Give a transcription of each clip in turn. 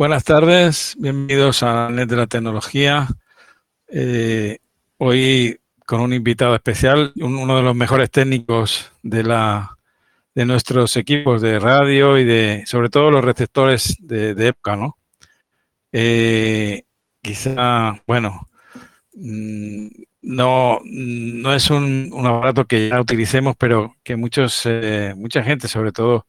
Buenas tardes, bienvenidos a Net de la Tecnología. Eh, hoy con un invitado especial, uno de los mejores técnicos de, la, de nuestros equipos de radio y de, sobre todo, los receptores de, de ¿no? Eh, quizá, bueno, mm, no, no es un, aparato que ya utilicemos, pero que muchos, eh, mucha gente, sobre todo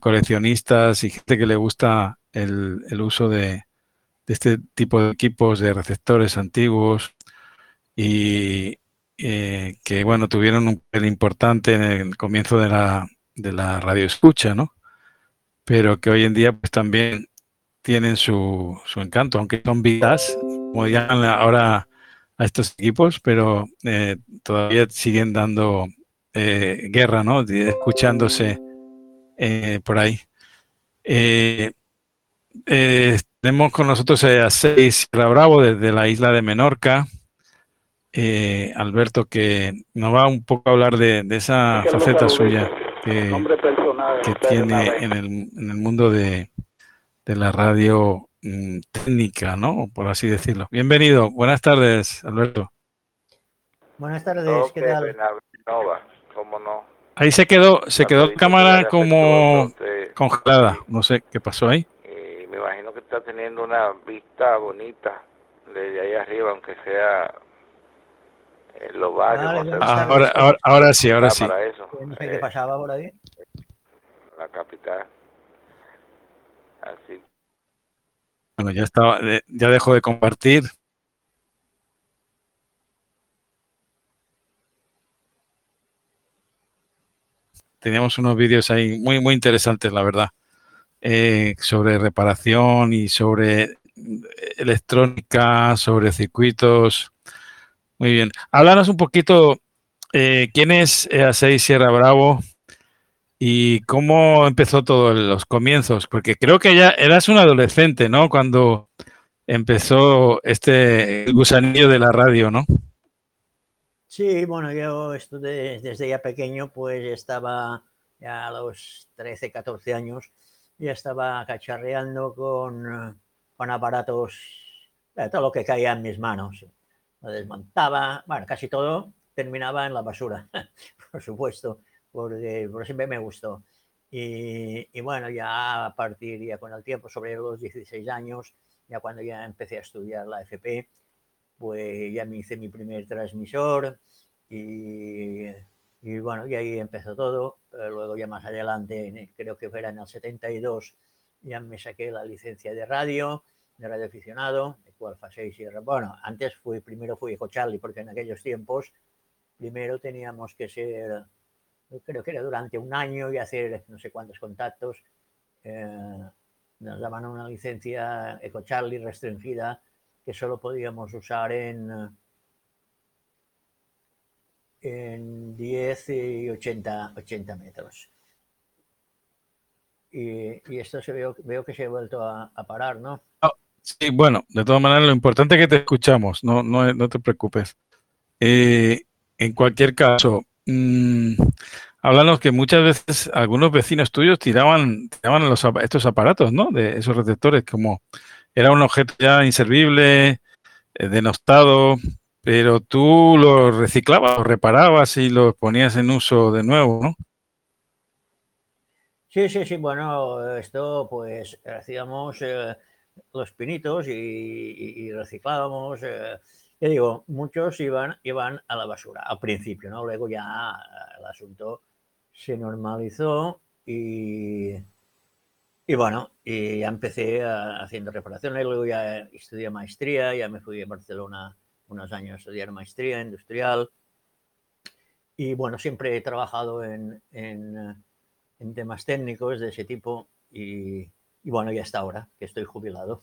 coleccionistas y gente que le gusta el, uso de, este tipo de equipos de receptores antiguos y eh, que, bueno, tuvieron un papel importante en el comienzo de la, de la radio escucha, ¿no? Pero que hoy en día pues también tienen su, su encanto, aunque son vidas, como llaman ahora a estos equipos, pero eh, todavía siguen dando eh, guerra, ¿no? Escuchándose por ahí. Eh, tenemos con nosotros a Seis Bravo desde la isla de Menorca. Eh, Alberto, que nos va un poco a hablar de, esa faceta suya que, tiene en el, en el mundo de, la radio mm, técnica, ¿no? Por así decirlo. Bienvenido. Buenas tardes, Alberto. Buenas tardes, ¿qué tal? ¿Cómo no? Ahí se quedó, se quedó la cámara como congelada. No sé qué pasó ahí me imagino que está teniendo una vista bonita desde ahí arriba, aunque sea en los barrios. ahora, ahora, ahora, sí, ahora sí. ¿Qué pasaba por ahí? La capital. Así. Bueno, ya estaba, ya dejó de compartir. Teníamos unos vídeos ahí muy, muy interesantes, la verdad. Eh, sobre reparación y sobre electrónica, sobre circuitos. Muy bien. Háblanos un poquito, eh, ¿quién es A6 Sierra Bravo y cómo empezó todo los comienzos? Porque creo que ya eras un adolescente, ¿no? Cuando empezó este gusanillo de la radio, ¿no? Sí, bueno, yo desde ya pequeño, pues estaba ya a los 13, 14 años ya estaba cacharreando con, con aparatos, todo lo que caía en mis manos. Lo desmontaba, bueno, casi todo terminaba en la basura, por supuesto, porque, siempre me gustó. Y, y, bueno, ya a partir, ya con el tiempo, sobre los 16 años, ya cuando ya empecé a estudiar la FP, pues ya me hice mi primer transmisor y y bueno, y ahí empezó todo. luego ya más adelante, creo que fuera en el 72, ya me saqué la licencia de radio, de radio aficionado, de cual fase y Bueno, antes primero fui Eco Charlie, porque en aquellos tiempos, primero teníamos que ser, creo que era durante un año y hacer no sé cuántos contactos. Eh, nos daban una licencia Eco Charlie restringida que solo podíamos usar en en 10 y 80, 80 metros. Y, esto se veo, veo que se ha vuelto a, parar, ¿no? Ah, sí, bueno, de todas maneras, lo importante es que te escuchamos, no, no, no te preocupes. Eh, en cualquier caso, mmm, háblanos que muchas veces algunos vecinos tuyos tiraban, tiraban estos aparatos, ¿no? De esos receptores, como era un objeto ya inservible, eh, denostado, pero tú lo reciclabas, lo reparabas y lo ponías en uso de nuevo, ¿no? Sí, sí, sí. Bueno, esto pues hacíamos eh, los pinitos y, reciclábamos. Eh, ya digo, muchos iban, iban a la basura al principio, ¿no? Luego ya el asunto se normalizó y, y bueno, y ya empecé haciendo reparaciones, luego ya estudié maestría, ya me fui a Barcelona unos años estudiar maestría industrial y bueno, siempre he trabajado en, en, temas técnicos de ese tipo y, bueno, ya hasta ahora que estoy jubilado.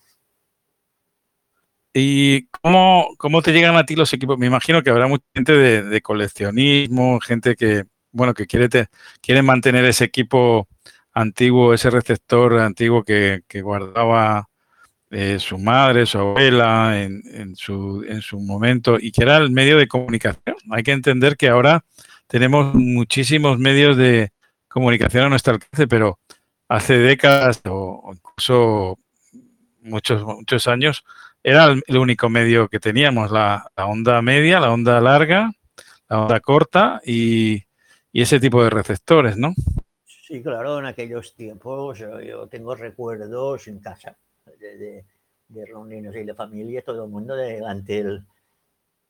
¿Y cómo, cómo, te llegan a ti los equipos? Me imagino que habrá mucha gente de, coleccionismo, gente que, bueno, que quiere, quiere mantener ese equipo antiguo, ese receptor antiguo que guardaba eh, su madre, su abuela en, su, en su momento y que era el medio de comunicación. Hay que entender que ahora tenemos muchísimos medios de comunicación a nuestro alcance, pero hace décadas o incluso muchos, muchos años, era el, único medio que teníamos, la, onda media, la onda larga, la onda corta y, ese tipo de receptores, ¿no? Sí, claro, en aquellos tiempos yo tengo recuerdos en casa de, de, reuniones y de familia, todo el mundo delante del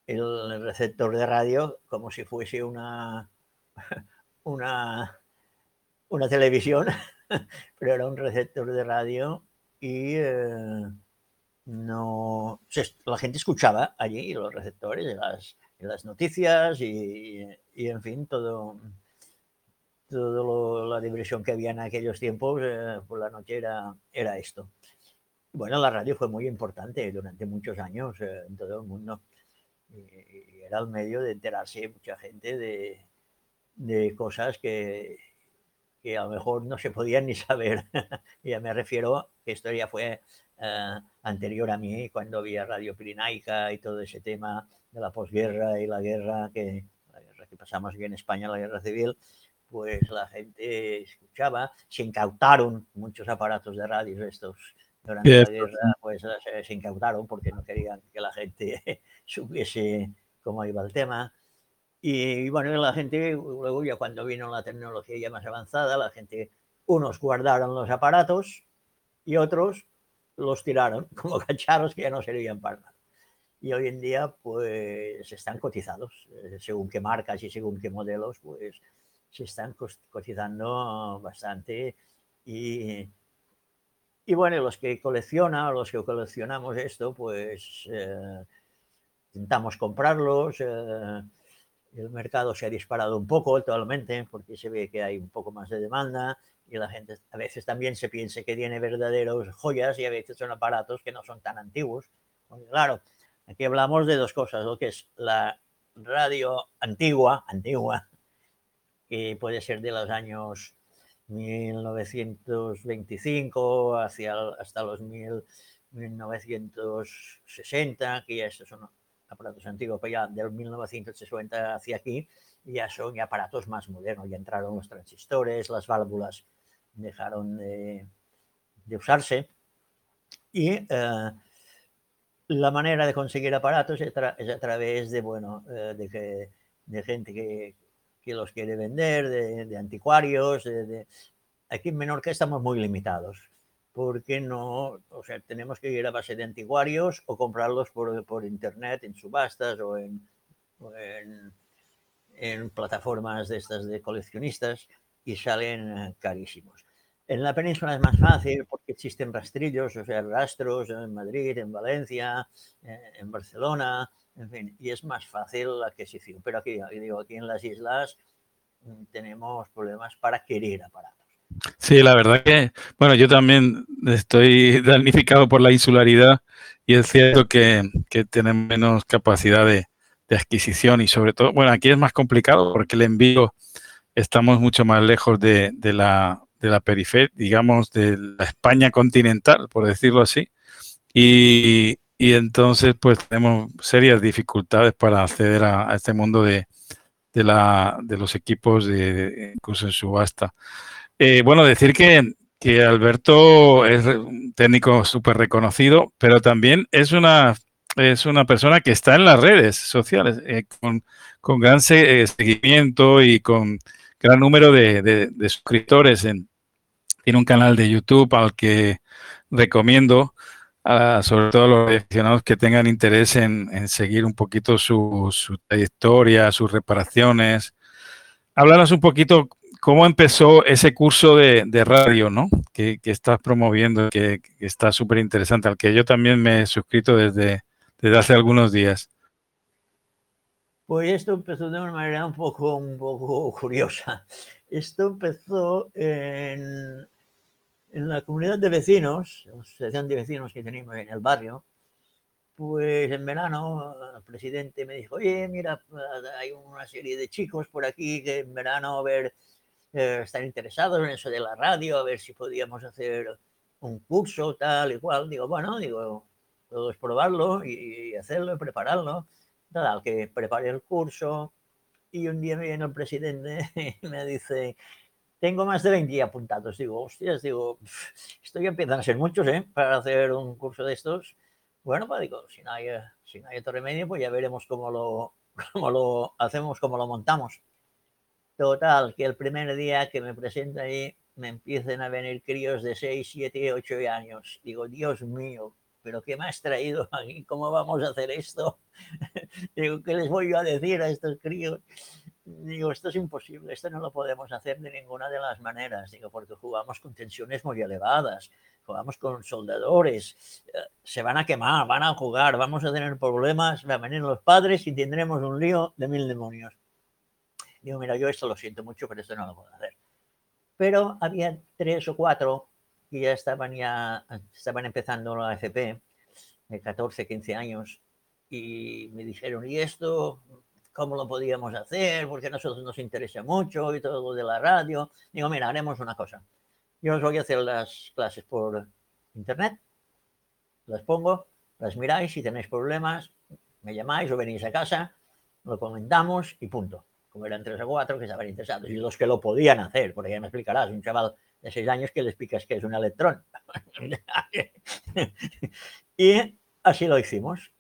el receptor de radio como si fuese una, una, una televisión, pero era un receptor de radio y eh, no la gente escuchaba allí los receptores las, las noticias y, en fin todo toda la diversión que había en aquellos tiempos eh, por la noche era, era esto. Bueno, la radio fue muy importante durante muchos años eh, en todo el mundo. Era el medio de enterarse mucha gente de, de cosas que, que, a lo mejor no se podían ni saber. ya me refiero que esto ya fue eh, anterior a mí, cuando había Radio Pirinaica y todo ese tema de la posguerra y la guerra que, la guerra que pasamos aquí en España, la guerra civil, pues la gente escuchaba, se incautaron muchos aparatos de radio estos durante la guerra, pues se incautaron porque no querían que la gente supiese cómo iba el tema. Y bueno, la gente, luego ya cuando vino la tecnología ya más avanzada, la gente, unos guardaron los aparatos y otros los tiraron como cacharros que ya no servían para nada. Y hoy en día, pues, están cotizados, eh, según qué marcas y según qué modelos, pues, se están cotizando bastante. Y, y bueno, los que coleccionan, los que coleccionamos esto, pues, eh, intentamos comprarlos. Eh, el mercado se ha disparado un poco actualmente porque se ve que hay un poco más de demanda y la gente a veces también se piensa que tiene verdaderos joyas y a veces son aparatos que no son tan antiguos. claro, aquí hablamos de dos cosas, lo que es la radio antigua, antigua, que puede ser de los años 1925 hacia, hasta los 1960, que ya estos son aparatos antiguos, pero ya del 1960 hacia aquí ya son aparatos más modernos, ya entraron los transistores, las válvulas dejaron de, usarse y eh, la manera de conseguir aparatos es, a través de, bueno, eh, de, que, de gente que, que, los quiere vender, de, anticuarios. Aquí en Menorca estamos muy limitados porque no, o sea, tenemos que ir a base de anticuarios o comprarlos por, por internet, en subastas o en, en, en, plataformas de estas de coleccionistas y salen eh, carísimos. En la península es más fácil porque existen rastrillos, o sea, rastros en Madrid, en Valencia, eh, en Barcelona, en fin, y es más fácil la adquisición. Pero aquí, digo, aquí en las islas mm, tenemos problemas para querer aparatos. Sí, la verdad que, bueno, yo también estoy damnificado por la insularidad y es cierto que, que tenemos menos capacidad de, adquisición y sobre todo, bueno, aquí es más complicado porque el envío estamos mucho más lejos de, de la, de la periferia, digamos, de la España continental, por decirlo así, y, y entonces pues tenemos serias dificultades para acceder a, este mundo de, de, la, de los equipos de, incluso en subasta. Eh, bueno, decir que, que, Alberto es un técnico súper reconocido, pero también es una, es una persona que está en las redes sociales eh, con, con, gran eh, seguimiento y con gran número de, de, suscriptores. En, tiene un canal de YouTube al que recomiendo, sobre todo a los aficionados que tengan interés en, en seguir un poquito su, su, trayectoria, sus reparaciones. Háblanos un poquito ¿Cómo empezó ese curso de, radio, ¿no? Que, estás promoviendo, que, que está súper interesante, al que yo también me he suscrito desde, desde hace algunos días. Pues esto empezó de una manera un poco, un poco curiosa. Esto empezó en, en la comunidad de vecinos, la asociación de vecinos que tenemos en el barrio. Pues en verano el presidente me dijo, oye, mira, hay una serie de chicos por aquí que en verano a ver eh, estar interesados en eso de la radio, a ver si podíamos hacer un curso tal y cual. Digo, bueno, digo, todo es probarlo y, hacerlo y prepararlo. Nada, que prepare el curso y un día viene el presidente y me dice, tengo más de 20 apuntados. Digo, hostias, digo, esto ya empiezan a ser muchos, ¿eh? Para hacer un curso de estos. Bueno, pues digo, si no hay, si no hay otro remedio, pues ya veremos cómo lo, cómo lo hacemos, cómo lo montamos. Total, que el primer día que me presento ahí, me empiecen a venir críos de 6, 7, 8 años. Digo, Dios mío, ¿pero qué me has traído aquí? ¿Cómo vamos a hacer esto? Digo, ¿qué les voy a decir a estos críos? Digo, esto es imposible, esto no lo podemos hacer de ninguna de las maneras, digo, porque jugamos con tensiones muy elevadas, jugamos con soldadores, eh, se van a quemar, van a jugar, vamos a tener problemas, van a venir los padres y tendremos un lío de mil demonios. Digo, mira, yo esto lo siento mucho, pero esto no lo puedo hacer. Pero había tres o cuatro que ya estaban, ya, estaban empezando la FP, de 14, 15 años, y me dijeron, ¿y esto cómo lo podíamos hacer, porque a nosotros nos interesa mucho y todo lo de la radio. Digo, mira, haremos una cosa. Yo os voy a hacer las clases por internet, las pongo, las miráis, si tenéis problemas, me llamáis o venís a casa, lo comentamos y punto. Como eran tres o cuatro que estaban interesados y los que lo podían hacer, porque ya me explicarás, un chaval de seis años que le explicas que es un electrón. y así lo hicimos.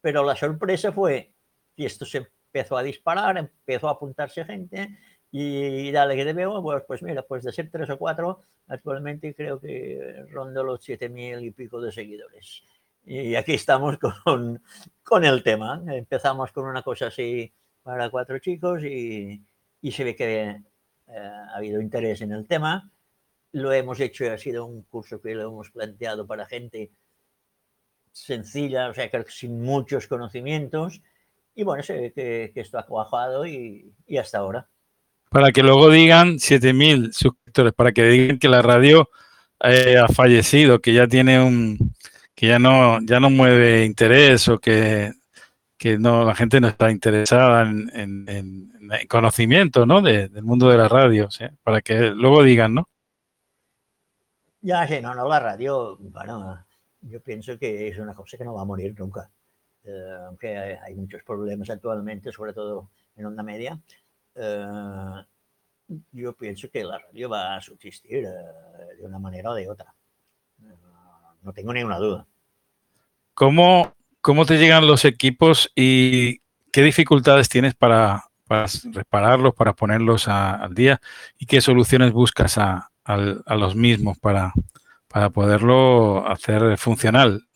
Pero la sorpresa fue, y esto se empezó a disparar, empezó a apuntarse gente y dale que te veo, pues, pues mira, pues de ser tres o cuatro, actualmente creo que rondo los siete mil y pico de seguidores. Y aquí estamos con, con el tema. Empezamos con una cosa así para cuatro chicos y, y se ve que eh, ha habido interés en el tema. Lo hemos hecho, ha sido un curso que lo hemos planteado para gente sencilla, o sea, sin muchos conocimientos, y bueno, se ve que, esto ha cuajado y, hasta ahora. Para que luego digan 7.000 suscriptores, para que digan que la radio eh, ha fallecido, que ya tiene un, que ya no, ya no mueve interés o que, no, la gente no está interesada en, conocimiento, ¿no? del mundo de la radio, para que luego digan, ¿no? Ya, sí, no, no, la radio, bueno, yo pienso que es una cosa que no va a morir nunca. Eh, aunque hay, muchos problemas actualmente, sobre todo en onda media, eh, yo pienso que la radio va a subsistir eh, de una manera o de otra. no tengo ninguna duda. ¿Cómo, ¿Cómo te llegan los equipos y qué dificultades tienes para, para repararlos, para ponerlos al día y qué soluciones buscas a, a los mismos para, para poderlo hacer funcional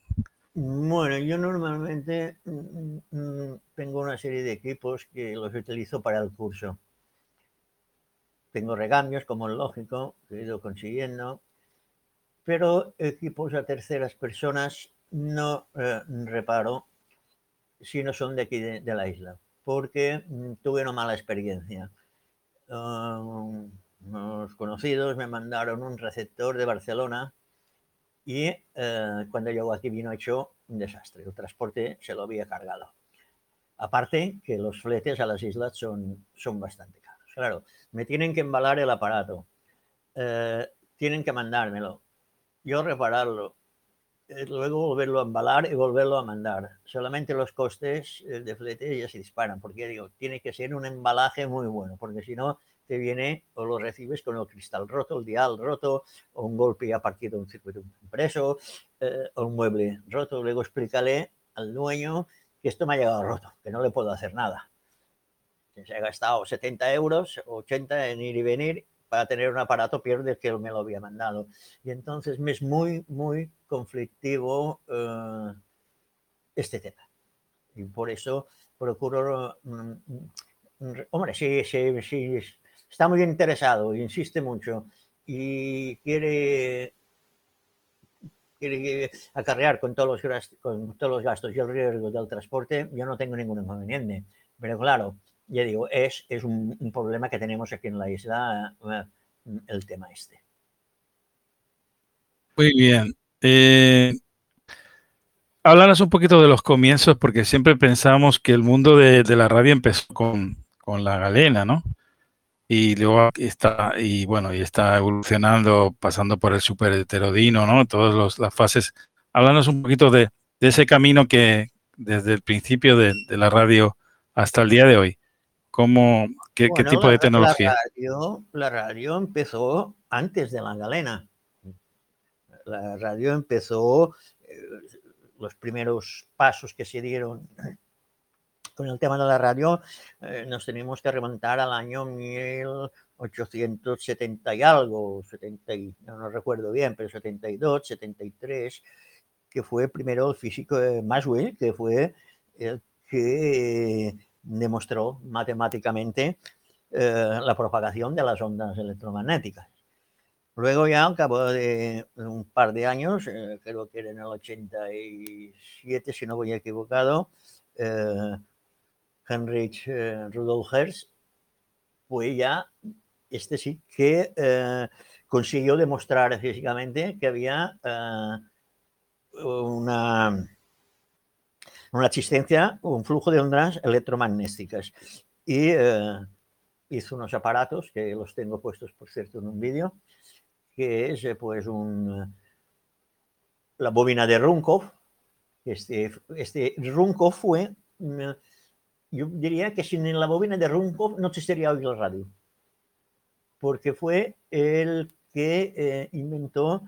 bueno, yo normalmente mm, mm, tengo una serie de equipos que los utilizo para el curso. Tengo recambios, como es lógico, que he ido consiguiendo, pero equipos a terceras personas no eh, reparo si no son de aquí de, la isla, porque mm, tuve una mala experiencia. Um, unos conocidos me mandaron un receptor de Barcelona y eh, cuando llegó aquí vino hecho un desastre. El transporte se lo había cargado. Aparte que los fletes a las islas son, son bastante caros. Claro, me tienen que embalar el aparato, eh, tienen que mandármelo, yo repararlo, eh, luego volverlo a embalar y volverlo a mandar. Solamente los costes de flete ya se disparan, porque digo, tiene que ser un embalaje muy bueno, porque si no, te viene o lo recibes con el cristal roto, el dial roto, o un golpe a partir de un circuito impreso, eh, o un mueble roto. Luego explícale al dueño que esto me ha llegado roto, que no le puedo hacer nada. Se ha gastado 70 euros, 80 en ir y venir, para tener un aparato pierde que me lo había mandado. Y entonces me es muy, muy conflictivo eh, este tema. Y por eso procuro... Mm, mm, hombre, sí, sí, sí, está muy interesado, insiste mucho y quiere, quiere acarrear con todos, los, con todos los gastos y el riesgo del transporte, yo no tengo ningún inconveniente. Pero claro, ya digo, es, es un, problema que tenemos aquí en la isla, eh, el tema este. Muy bien. Eh, un poquito de los comienzos, porque siempre pensamos que el mundo de, la radio empezó con, con la galena, ¿no? Y luego está, y bueno, y está evolucionando, pasando por el super heterodino, ¿no? Todas las fases. Háblanos un poquito de, ese camino que desde el principio de, la radio hasta el día de hoy, ¿cómo, ¿Qué, tipo de tecnología? La radio, empezó antes de la galena. La radio empezó, eh, los primeros pasos que se dieron con el tema de la radio, eh, nos tenemos que remontar al año 1870 y algo, 70 no, recuerdo bien, pero 72, 73, que fue primero el físico de Maxwell, que fue el que demostró matemáticamente eh, la propagación de las ondas electromagnéticas. Luego ya al cabo de un par de años, eh, creo que era en el 87, si no voy equivocado, eh, Heinrich eh, Rudolf Hertz, pues ya este sí que consiguió demostrar físicamente que había una una existencia, un flujo de ondas electromagnéticas. Y eh, hizo unos aparatos que los tengo puestos, por cierto, en un vídeo, que es eh, pues la bobina de Runkov. Este, este Runkov fue, mm, yo diría que sin la bobina de Runkov no existiría hoy la radio, porque fue el que eh, inventó,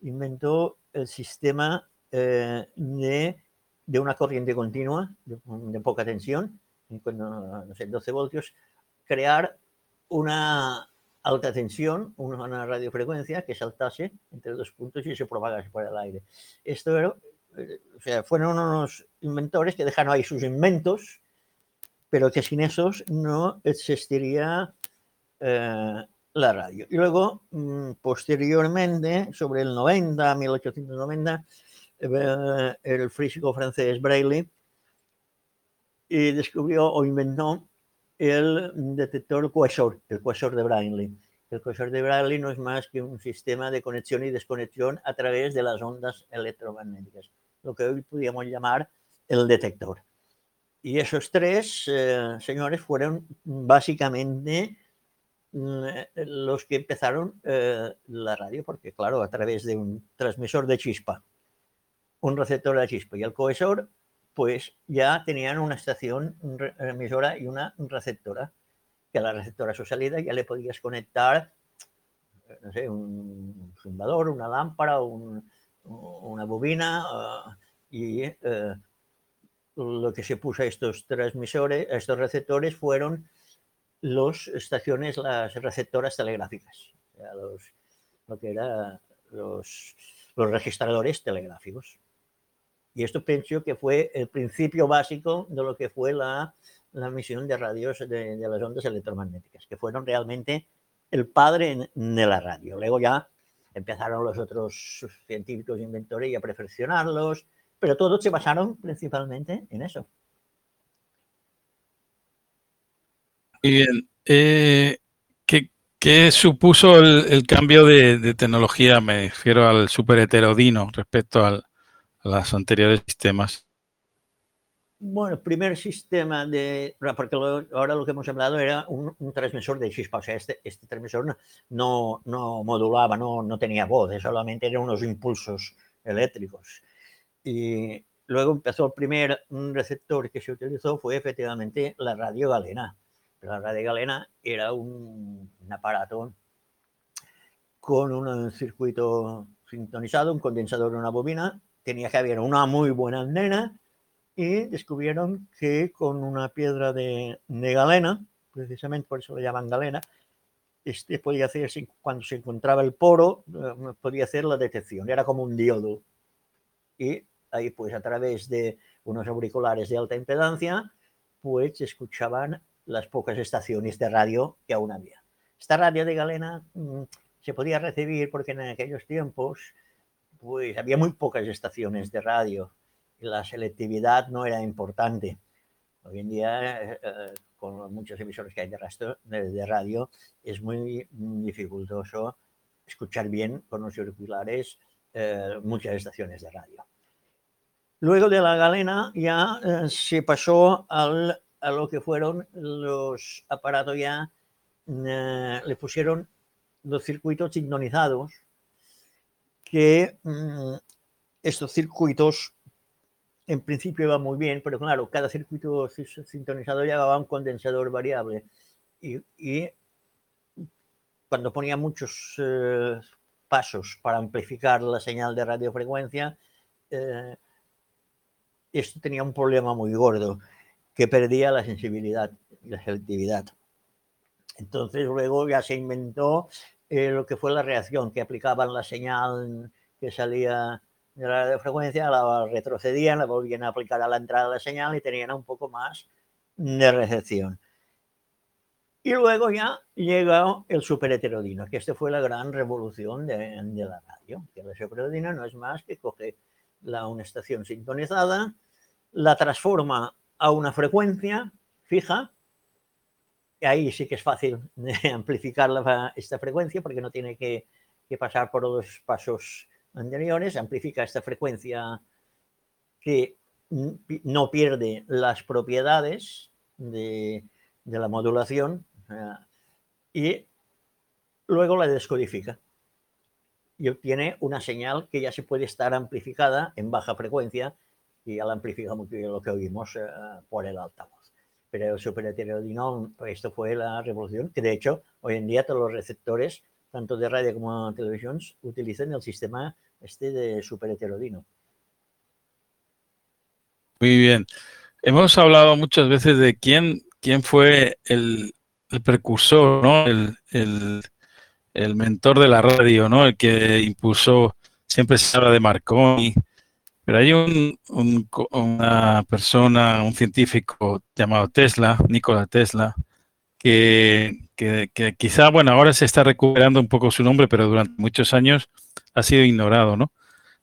inventó el sistema de de una corriente continua de, poca tensión, no sé, 12 voltios, crear una alta tensión, una radiofrecuencia que saltase entre dos puntos y se propagase por el aire. Esto era, eh, o sea, fueron unos inventores que dejaron ahí sus inventos, pero que sin esos no existiría eh, la radio. Y luego, mm, posteriormente, sobre el 90, 1890, eh, el físico francés Braille descubrió o inventó el detector Quasar, el Quasar de Braille. El Quasar de Braille no es más que un sistema de conexión y desconexión a través de las ondas electromagnéticas, lo que hoy podríamos llamar el detector. Y esos tres eh, señores fueron básicamente mm, los que empezaron eh, la radio, porque claro, a través de un transmisor de chispa un receptor de chispa y el cohesor, pues ya tenían una estación emisora y una receptora, que a la receptora a su salida ya le podías conectar, no sé, un fundador, una lámpara, una bobina, ah, y eh, lo que se puso a estos transmisores, a estos receptores fueron las estaciones, las receptoras telegráficas, lo que eran los, los registradores telegráficos. Y esto pienso que fue el principio básico de lo que fue la, la misión de radios de, las ondas electromagnéticas, que fueron realmente el padre de la radio. Luego ya empezaron los otros científicos inventores a perfeccionarlos, pero todos se basaron principalmente en eso. Muy bien. Eh, ¿qué, supuso el, cambio de, de, tecnología? Me refiero al super heterodino respecto al, los anteriores sistemas? Bueno, el primer sistema de, porque ahora lo que hemos hablado era un, transmisor de chispa, o sea, este, este transmisor no, no, modulaba, no, no tenía voz, solamente eran unos impulsos eléctricos. Y luego empezó el primer receptor que se utilizó fue efectivamente la radio galena. La radio galena era un, un aparato con un circuito sintonizado, un condensador una bobina tenía que haber una muy buena antena y descubrieron que con una piedra de, galena, precisamente por eso lo llaman galena, este podía hacer, cuando se encontraba el poro, eh, podía hacer la detección, era como un diodo. Y ahí pues a través de unos auriculares de alta impedancia, pues escuchaban las pocas estaciones de radio que aún había. Esta radio de galena mm, se podía recibir porque en aquellos tiempos pues había muy pocas estaciones de radio la selectividad no era importante. Hoy en día, eh, eh, con muchos emisores que hay de, radio, es muy dificultoso escuchar bien con los auriculares eh, muchas estaciones de radio. Luego de la galena ya se pasó al, a lo que fueron los aparatos ya, le pusieron los circuitos sintonizados que mm, estos circuitos en principio iba muy bien, pero claro, cada circuito sintonizado llevaba un condensador variable. Y, cuando ponía muchos eh, pasos para amplificar la señal de radiofrecuencia, eh, esto tenía un problema muy gordo, que perdía la sensibilidad y la selectividad. Entonces luego ya se inventó eh, lo que fue la reacción, que aplicaban la señal que salía de la radiofrecuencia, la retrocedían, la volvían a aplicar a la entrada de la señal y tenían un poco más de recepción. Y luego ya llega el superheterodino, que esta fue la gran revolución de, de la radio, que el superheterodino no es más que coge la, una estación sintonizada, la transforma a una frecuencia fija, y ahí sí que es fácil amplificar esta frecuencia porque no tiene que, que pasar por los pasos anteriores, amplifica esta frecuencia que no pierde las propiedades de, de la modulación y luego la descodifica y obtiene una señal que ya se puede estar amplificada en baja frecuencia y ya la amplifica mucho lo que oímos eh, por el altavoz. Pero el superheterodinón, esto fue la revolución, que de hecho hoy en día todos los receptores, tanto de radio como de televisión, utilizan el sistema este de superheterodino. Muy bien. Hemos hablado muchas veces de quién, quién fue el, el precursor, ¿no? El, el, el, mentor de la radio, ¿no? El que impulsó, siempre se habla de Marconi, pero hay un, un, una persona, un científico llamado Tesla, Nikola Tesla, que, que, quizá, bueno, ahora se está recuperando un poco su nombre, pero durante muchos años ha sido ignorado, ¿no?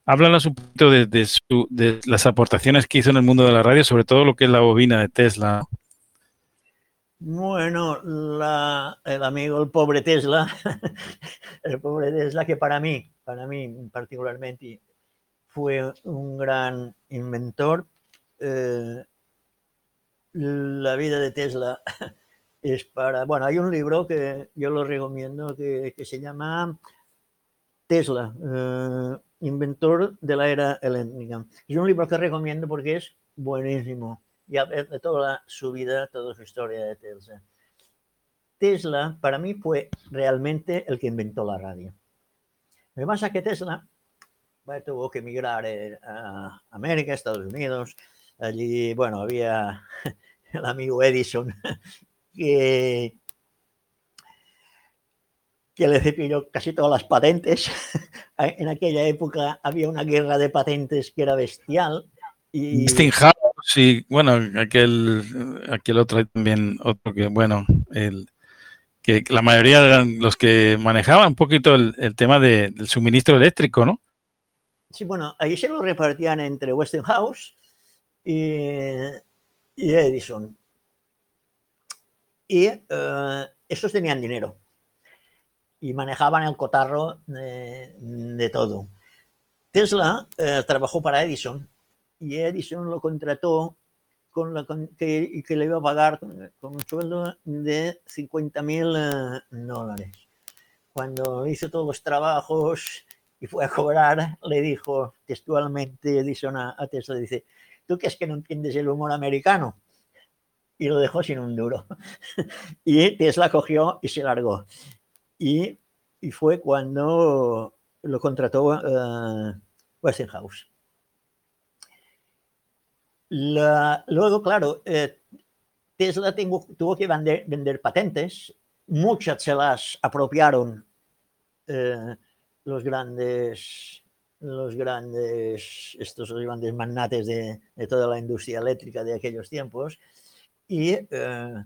Háblanos un poquito de, las aportaciones que hizo en el mundo de la radio, sobre todo lo que es la bobina de Tesla. ¿no? Bueno, el amigo, el pobre Tesla, el pobre Tesla que para mí, para mí particularmente, fue un gran inventor. Eh, la vida de Tesla es para, bueno, hay un libro que yo lo recomiendo que, que se llama Tesla, eh, inventor de la era helénica. Es un libro que recomiendo porque es buenísimo y a ver de toda su vida, toda su historia de Tesla. Tesla para mí fue realmente el que inventó la radio. Lo que pasa es que Tesla bueno, tuvo que emigrar eh, a América, Estados Unidos. Allí, bueno, había el amigo Edison que, que le cepilló casi todas las patentes. En aquella época había una guerra de patentes que era bestial. Y... Sí, bueno, aquel, aquel otro también, otro que, bueno, el, que la mayoría eran los que manejaban un poquito el, el tema de, del suministro eléctrico, ¿no? Sí, bueno, ahí se lo repartían entre Westinghouse y, y Edison. Y uh, esos tenían dinero y manejaban el cotarro de, todo. Tesla uh, trabajó para Edison y Edison lo contrató con la con, que, que, le iba a pagar con, un sueldo de 50 mil uh, dólares. Cuando hizo todos los trabajos y fue a cobrar, le dijo textualmente Edison a, a Tesla, dice, ¿tú qué es que no entiendes el humor americano? Y lo dejó sin un duro. y Tesla cogió y se largó. Y, y fue cuando lo contrató uh, Westinghouse. La, luego, claro, eh, Tesla tengo, tuvo que vender, vender, patentes, muchas se las apropiaron eh, los grandes, los grandes, estos grandes magnates de, de, toda la industria eléctrica de aquellos tiempos, y, eh,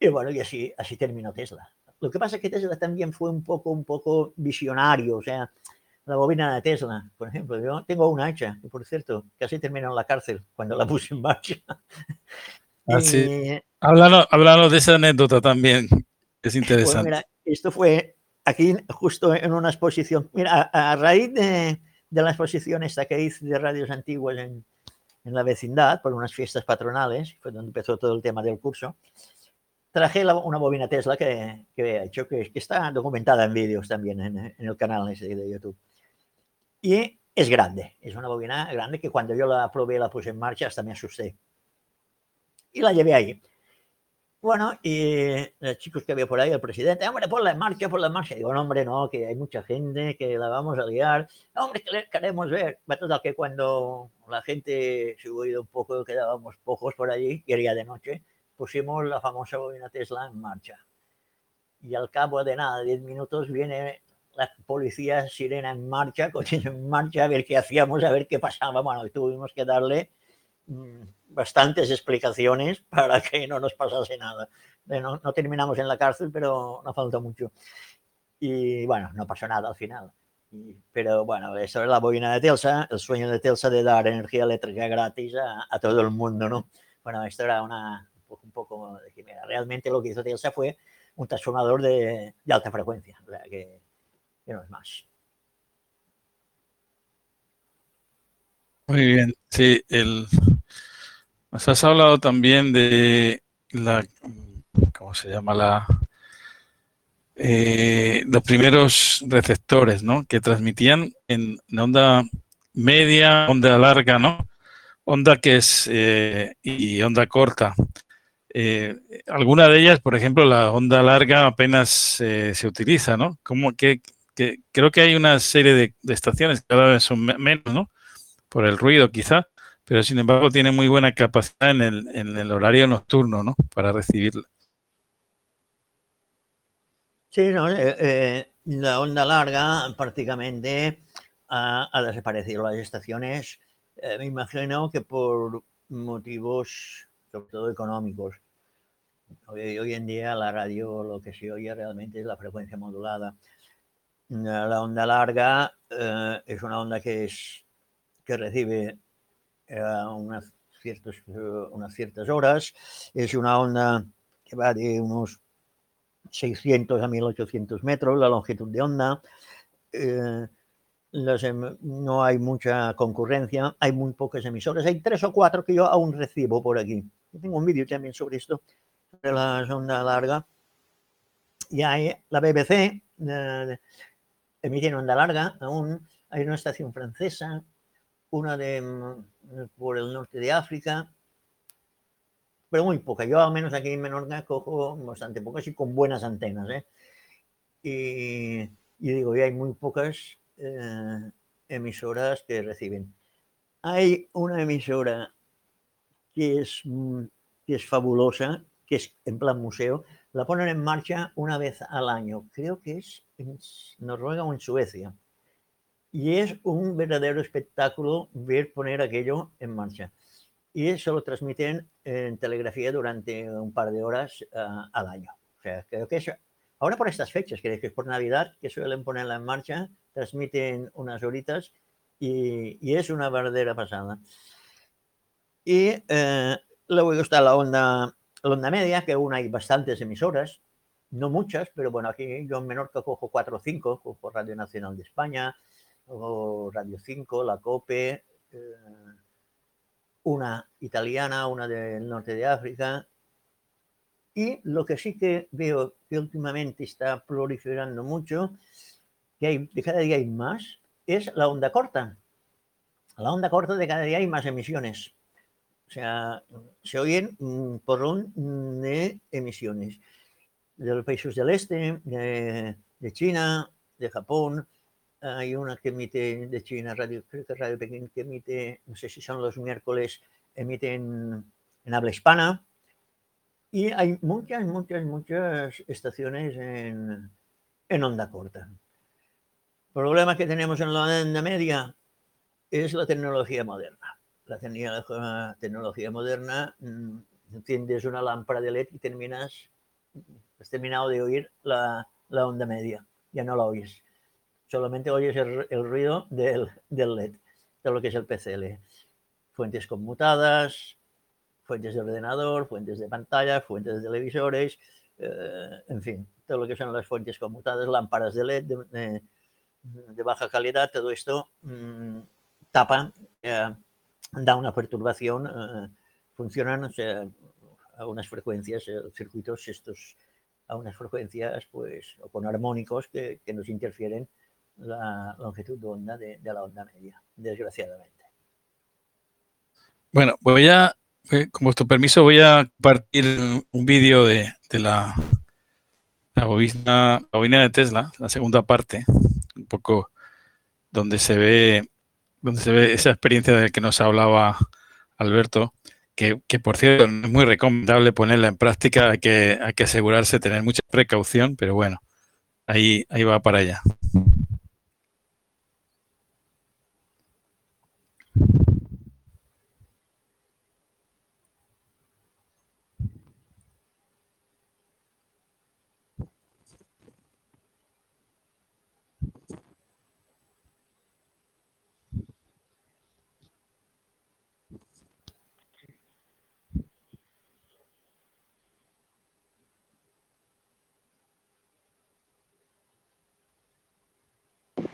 y bueno, y así, así terminó Tesla. Lo que pasa es que Tesla también fue un poco, un poco visionario, o sea, la bobina de Tesla, por ejemplo. Yo tengo una hacha, que por cierto, casi terminó en la cárcel cuando la puse en marcha. Ah, sí. háblanos, háblanos, de esa anécdota también, es interesante. Pues mira, esto fue aquí justo en una exposición. Mira, a, a raíz de, de, la exposición esta que hice de radios antiguas en, en, la vecindad, por unas fiestas patronales, fue donde empezó todo el tema del curso, traje la, una bobina Tesla que, que he hecho, que, que, está documentada en vídeos también en, en el canal ese de YouTube. Y es grande, es una bobina grande que cuando yo la probé la puse en marcha hasta me asusté. Y la llevé ahí. Bueno, y los chicos que había por ahí, el presidente, hombre, ponla en marcha, ponla en marcha. Digo, no, hombre, no, que hay mucha gente, que la vamos a liar. Hombre, que queremos ver. Total, que cuando la gente se hubo ido un poco, quedábamos pocos por allí, y era de noche, pusimos la famosa bobina Tesla en marcha. Y al cabo de nada, 10 minutos, viene la policía sirena en marcha, coche en marcha, a ver qué hacíamos, a ver qué pasaba. Bueno, tuvimos que darle bastantes explicaciones para que no nos pasase nada. No, no terminamos en la cárcel, pero no falta mucho. Y bueno, no pasó nada al final. Y, pero bueno, eso es la bobina de Telsa, el sueño de Telsa de dar energía eléctrica gratis a, a todo el mundo, ¿no? Bueno, esto era una, un poco, un poco de quimera. Realmente lo que hizo Telsa fue un transformador de, de alta frecuencia, o sea, que, que no es más. Muy bien, sí, el, has hablado también de la, ¿cómo se llama? La, eh, los primeros receptores, ¿no? Que transmitían en onda media, onda larga, ¿no? Onda que es eh, y onda corta. Eh, alguna de ellas, por ejemplo, la onda larga apenas se utiliza, ¿no? Como que, que, creo que hay una serie de, de estaciones que cada vez son menos, ¿no? Por el ruido, quizá pero sin embargo tiene muy buena capacidad en el, en el horario nocturno, ¿no? Para recibirla. Sí, no, eh, eh, la onda larga prácticamente ha, ha desaparecido. Las estaciones, eh, me imagino que por motivos sobre todo económicos. Hoy, hoy, en día la radio lo que se oye realmente es la frecuencia modulada. La onda larga eh, es una onda que, es, que recibe unas, ciertos, unas ciertas horas. Es una onda que va de unos 600 a 1800 metros, la longitud de onda. Eh, las, no hay mucha concurrencia, hay muy pocas emisoras. Hay tres o cuatro que yo aún recibo por aquí. Yo tengo un vídeo también sobre esto, sobre la onda larga. Y hay la BBC, eh, emite onda larga aún. Hay una estación francesa, una de por el norte de África, pero muy poca. Yo al menos aquí en Menorca cojo bastante pocas y con buenas antenas. ¿eh? Y, y, digo, y hay muy pocas eh, emisoras que reciben. Hay una emisora que es, que es fabulosa, que es en plan museo, la ponen en marcha una vez al año. Creo que es en Noruega o en Suecia. Y es un verdadero espectáculo ver poner aquello en marcha. Y eso lo transmiten en telegrafía durante un par de horas uh, al año. O sea, creo que es, ahora por estas fechas, creo que es por Navidad, que suelen ponerla en marcha, transmiten unas horitas y, es una verdadera pasada. Y eh, luego está la onda, onda media, que aún hay bastantes emisoras, no muchas, pero bueno, aquí yo en Menorca cojo cuatro o cinco, cojo Radio Nacional de España, Radio 5, la COPE, eh, una italiana, una del norte de África. Y lo que sí que veo que últimamente está proliferando mucho, que hay, de cada día hay más, es la onda corta. La onda corta de cada día hay más emisiones. O sea, se oyen un porrón de emisiones de los países del este, de China, de Japón, hay una que emite de China, Radio, creo que Radio Pekín, que emite, no sé si son los miércoles, emiten en habla hispana. Y hay muchas, muchas, muchas estaciones en, en onda corta. El problema que tenemos en la onda media es la tecnología moderna. La tecnología moderna, mm, enciendes una lámpara de LED y terminas, has terminado de oír la, la onda media, ya no la oyes solamente oyes el, ruido del, del, LED, de lo que es el PCL. Fuentes conmutadas, fuentes de ordenador, fuentes de pantalla, fuentes de televisores, eh, en fin, todo lo que son las fuentes conmutadas, lámparas de LED de, baja calidad, todo esto mmm, tapa, eh, da una perturbación, eh, funcionan a unas frecuencias, eh, circuitos estos a unas frecuencias, pues, o con armónicos que, que nos interfieren la longitud de onda de, la onda media, desgraciadamente. Bueno, voy a, eh, con vuestro permiso, voy a compartir un vídeo de, de la, la, bobina, la bobina de Tesla, la segunda parte, un poco donde se ve, donde se ve esa experiencia de la que nos hablaba Alberto, que, que, por cierto es muy recomendable ponerla en práctica, hay que, hay que asegurarse, tener mucha precaución, pero bueno, ahí, ahí va para allá.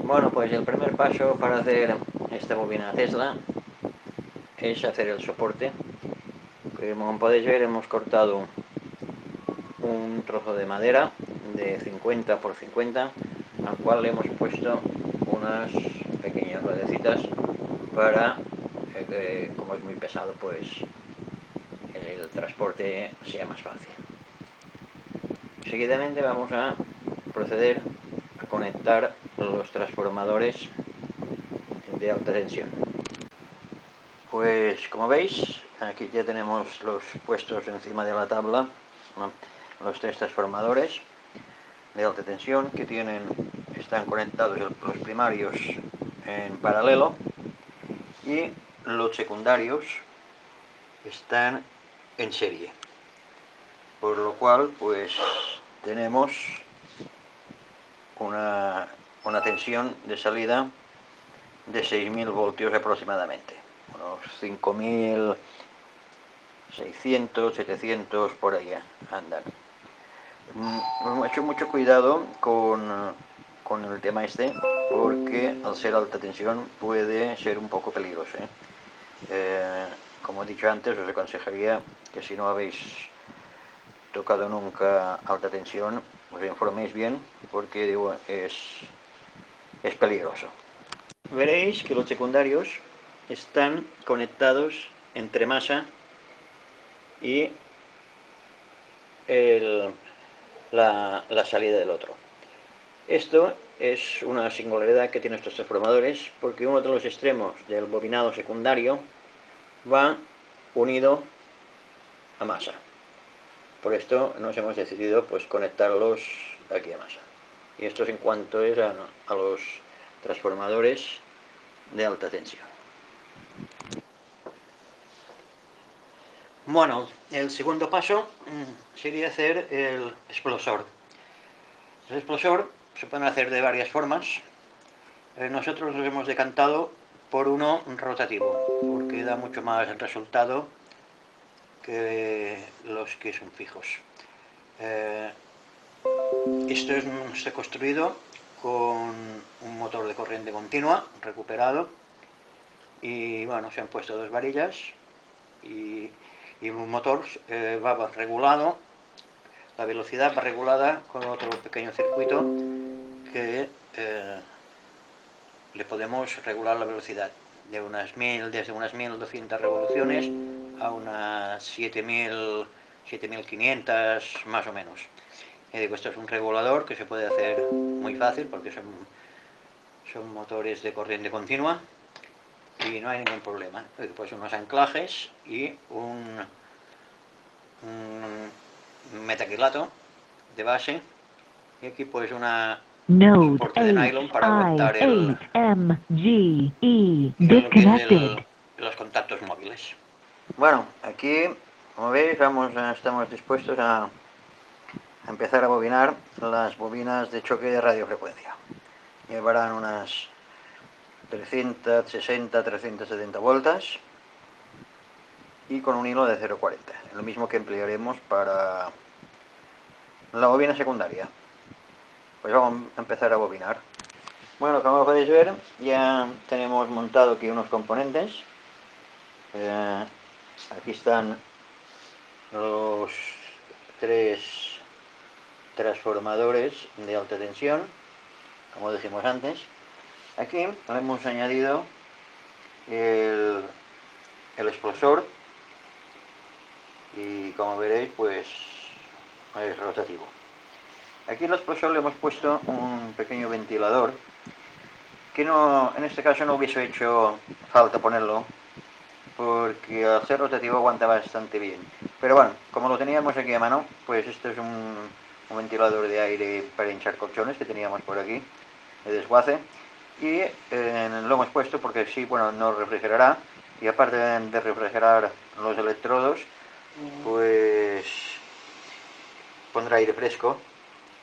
Bueno, pues el primer paso para hacer esta bobina Tesla es hacer el soporte. Como podéis ver hemos cortado un trozo de madera de 50 por 50 al cual le hemos puesto unas pequeñas ruedecitas para que como es muy pesado pues el transporte sea más fácil. Seguidamente vamos a proceder conectar los transformadores de alta tensión. Pues como veis, aquí ya tenemos los puestos encima de la tabla, los tres transformadores de alta tensión que tienen, están conectados los primarios en paralelo y los secundarios están en serie. Por lo cual, pues tenemos una una tensión de salida de 6.000 voltios aproximadamente, unos 5.600, 700 por ahí andan. Mm, hemos hecho mucho cuidado con, con, el tema este porque al ser alta tensión puede ser un poco peligroso. ¿eh? Eh, como he dicho antes, os aconsejaría que si no habéis tocado nunca alta tensión, os informéis bien porque digo, es, es peligroso. Veréis que los secundarios están conectados entre masa y el, la, la, salida del otro. Esto es una singularidad que tienen estos transformadores porque uno de los extremos del bobinado secundario va unido a masa. Por esto nos hemos decidido pues conectarlos aquí a masa y esto es en cuanto es a, los transformadores de alta tensión. Bueno, el segundo paso mm, sería hacer el explosor. El explosor se pueden hacer de varias formas. Eh, nosotros nos hemos decantado por uno rotativo, porque da mucho más resultado que los que son fijos. Eh, esto es, está construido con un motor de corriente continua recuperado y bueno, se han puesto dos varillas y, y un motor eh, va regulado, la velocidad va regulada con otro pequeño circuito que eh, le podemos regular la velocidad de unas mil, desde unas 1200 revoluciones a unas 7000, 7500 más o menos. Y digo, esto es un regulador que se puede hacer muy fácil porque son, son motores de corriente continua y no hay ningún problema. Pues unos anclajes y un, un metaquilato de base y aquí pues una Node soporte de nylon para aguantar el, E el- el- los contactos móviles. Bueno, aquí, como veis, vamos, a- estamos dispuestos a, empezar a bobinar las bobinas de choque de radiofrecuencia. Llevarán unas 360, 370 voltas y con un hilo de 0,40, lo mismo que emplearemos para la bobina secundaria. Pues vamos a empezar a bobinar. Bueno, como podéis ver, ya tenemos montado aquí unos componentes. Eh, aquí están los tres transformadores de alta tensión como dijimos antes. Aquí hemos añadido el, el explosor y como veréis pues es rotativo. Aquí el explosor le hemos puesto un pequeño ventilador que no, en este caso no hubiese hecho falta ponerlo porque al ser rotativo aguanta bastante bien. Pero bueno, como lo teníamos aquí a mano, pues esto es un, un ventilador de aire para hinchar colchones que teníamos por aquí, de desguace. Y eh, lo hemos puesto porque sí, bueno, no refrigerará. Y aparte de refrigerar los electrodos, pues pondrá aire fresco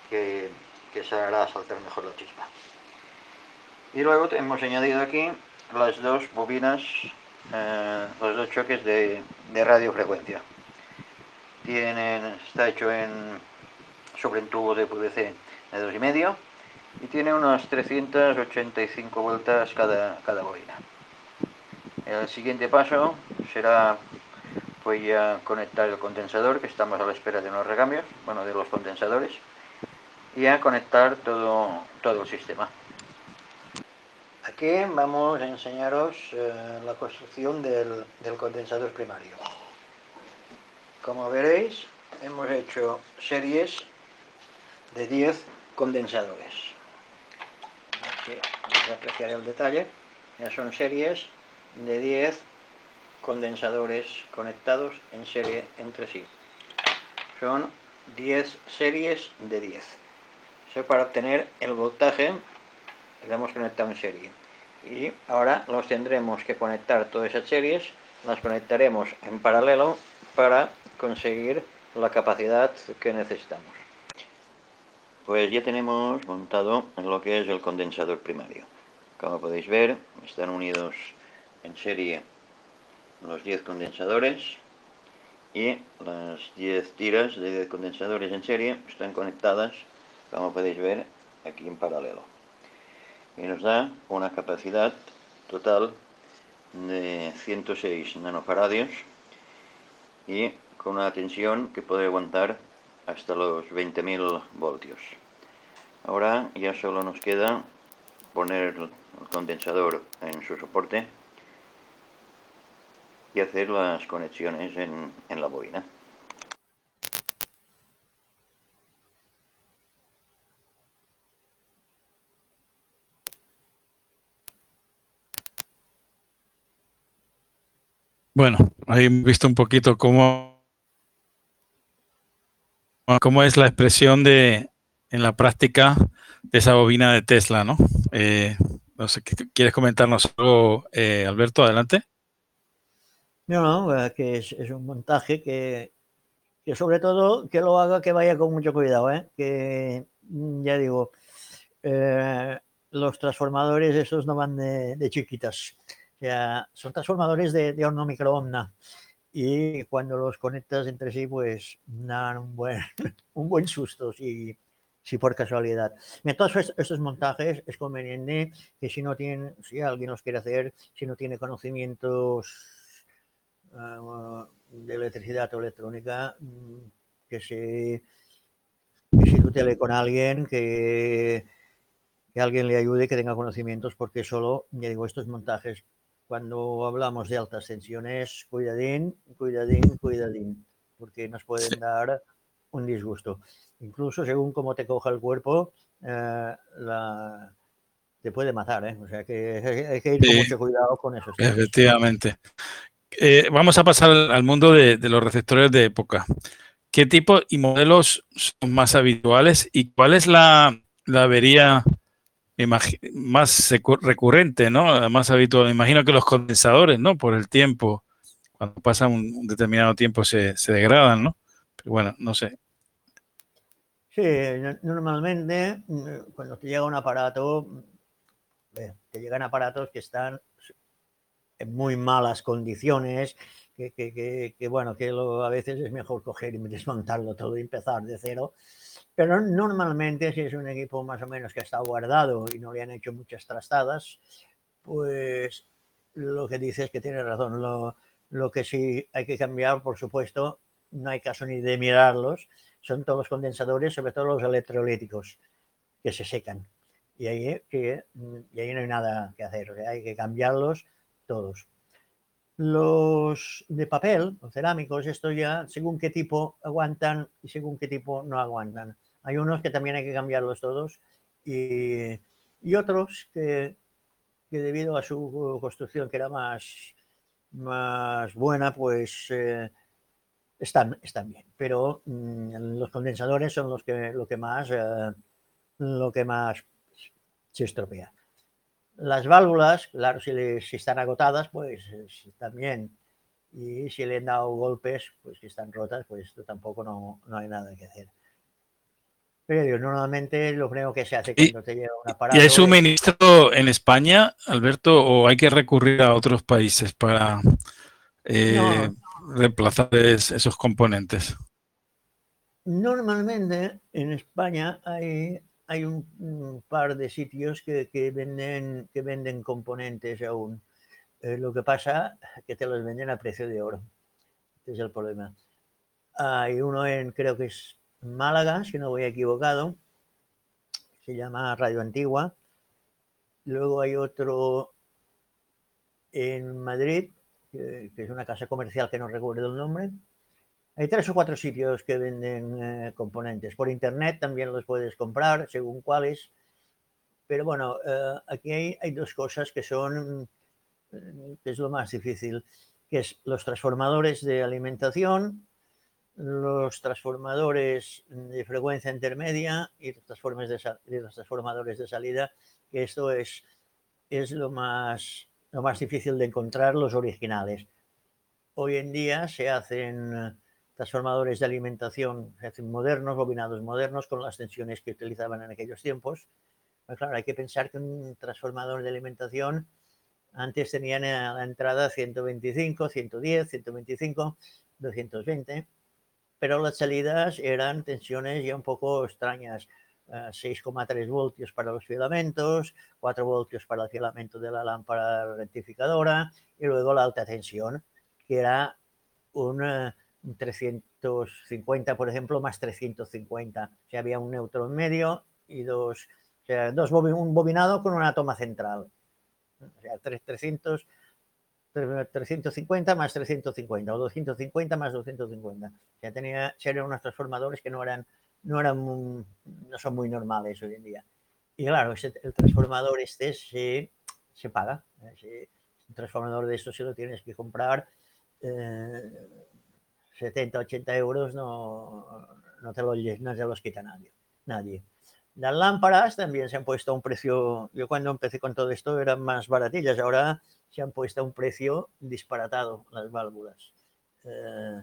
que, que se hará saltar mejor la chispa. Y luego hemos añadido aquí las dos bobinas, eh, los dos choques de, radiofrecuencia. Tienen, está hecho en, sobre un tubo de PVC de 2,5 y tiene unas 385 vueltas cada, cada bobina. El siguiente paso será pues ya conectar el condensador, que estamos a la espera de unos recambios, bueno, de los condensadores, y a conectar todo, todo el sistema. Aquí vamos a enseñaros eh, la construcción del, del condensador primario. Como veréis, hemos hecho series de 10 condensadores. Aquí el detalle. Ya son series de 10 condensadores conectados en serie entre sí. Son 10 series de 10. Eso para obtener el voltaje le hemos conectado en serie. Y ahora los tendremos que conectar todas esas series, las conectaremos en paralelo para conseguir la capacidad que necesitamos. Pues ya tenemos montado lo que es el condensador primario. Como podéis ver, están unidos en serie los 10 condensadores y las 10 tiras de 10 condensadores en serie están conectadas, como podéis ver, aquí en paralelo. Y nos da una capacidad total de 106 nanofaradios y con una tensión que puede aguantar hasta los 20.000 voltios. Ahora ya solo nos queda poner el condensador en su soporte y hacer las conexiones en, en la bobina. Bueno, ahí hemos visto un poquito cómo, cómo es la expresión de en la práctica de esa bobina de Tesla, ¿no? Eh, ¿quieres comentarnos algo, eh, Alberto? Adelante. No, no, que es, un montaje que, que, sobre todo que lo haga que vaya con mucho cuidado, ¿eh? que mm, ya digo, eh, los transformadores esos no van de, chiquitas, sea, son transformadores de, de horno microondas y cuando los conectas entre sí pues dan un buen, un buen susto si, si por casualidad. En todos estos montajes es conveniente que si no tienen, si alguien los quiere hacer, si no tiene conocimientos uh, de electricidad o electrónica, mm, que se, que se tutele con alguien, que, que alguien le ayude, que tenga conocimientos, porque solo, ya digo, estos montajes, cuando hablamos de altas tensiones, cuidadín, cuidadín, cuidadín, porque nos pueden dar un disgusto. Incluso según cómo te coja el cuerpo, eh, la, te puede matar, ¿eh? O sea que hay que ir con Sí. mucho cuidado con eso. Efectivamente. Eh, vamos a pasar al mundo de, de los receptores de época. ¿Qué tipo y modelos son más habituales y cuál es la, la avería más recurrente, ¿no? Más habitual. Me imagino que los condensadores, ¿no? Por el tiempo, cuando pasa un, determinado tiempo se, degradan, ¿no? Pero bueno, no sé. Sí, no- normalmente mm, cuando te llega un aparato, mm, eh, te llegan aparatos que están en muy malas condiciones, que, que- que- que, bueno, que a veces es mejor coger y desmontarlo todo y empezar de cero. Pero normalmente si es un equipo más o menos que está guardado y no le han hecho muchas trastadas, pues lo que dices es que tiene razón. Lo, lo que sí hay que cambiar, por supuesto, no hay caso ni de mirarlos, son todos los condensadores, sobre todo los electrolíticos, que se secan. y ahí, que, mm, y ahí no hay nada que hacer, hay que cambiarlos todos. Los de papel, los cerámicos, estos ya según qué tipo aguantan y según qué tipo no aguantan. Hay unos que también hay que cambiarlos todos y, y otros que, que debido a su construcción que era más, más buena, pues eh, están, están bien. Pero mm, los condensadores son los que, lo que más, eh, lo que más se estropea. Las válvulas, claro, si, le- si están agotadas, pues eh, también. Y si le han dado golpes, pues si están rotas, pues esto tampoco no, no hay nada que hacer. Pero digo, normalmente lo primero que se hace Y- cuando te llega un ¿Y aparato. hay es- suministro en España, Alberto, o hay que recurrir a otros países para eh, No. reemplazar es- esos componentes? Normalmente en España hay, hay un, un par de sitios que, que venden, que venden componentes aún. Eh, lo que pasa es que te los venden a precio de oro. Ese es el problema. Hay uno en, creo que es Málaga, si no voy equivocado. Se llama Radio Antigua. Luego hay otro en Madrid, que, que es una casa comercial que no recuerdo el nombre. Hay tres o cuatro sitios que venden eh, componentes. Por internet también los puedes comprar, según cuáles. Pero bueno, eh, aquí hay, hay dos cosas que son, que es lo más difícil, que es los transformadores de alimentación, los transformadores de frecuencia intermedia y los transformadores de, los transformadores de salida, que esto es, es lo, más, lo más difícil de encontrar, los originales. Hoy en día se hacen transformadores de alimentación, modernos, bobinados modernos, con las tensiones que utilizaban en aquellos tiempos. Pero claro, hay que pensar que un transformador de alimentación antes tenían la entrada 125, 110, 125, 220, pero las salidas eran tensiones ya un poco extrañas. eh, 6,3 voltios para los filamentos, 4 voltios para el filamento de la lámpara rectificadora y luego la alta tensión, que era un eh, 350, por ejemplo, más 350. O sea, había un neutro en medio y dos, o sea, dos un bobinado con una toma central. O sea, tres- 300, tre- 350 más 350 o 250 más 250. O sea, tenía, eran unos transformadores que no eran, no eran, no son muy normales hoy en día. Y claro, el transformador este se, se paga. un transformador de estos si lo tienes que comprar. eh, 70, 80 euros no, no, te, lo, lle- no te los quita nadie. nadie. Las lámparas también se han puesto a un precio, yo cuando empecé con todo esto eran más baratillas, ahora se han puesto a un precio disparatado las válvulas. Eh,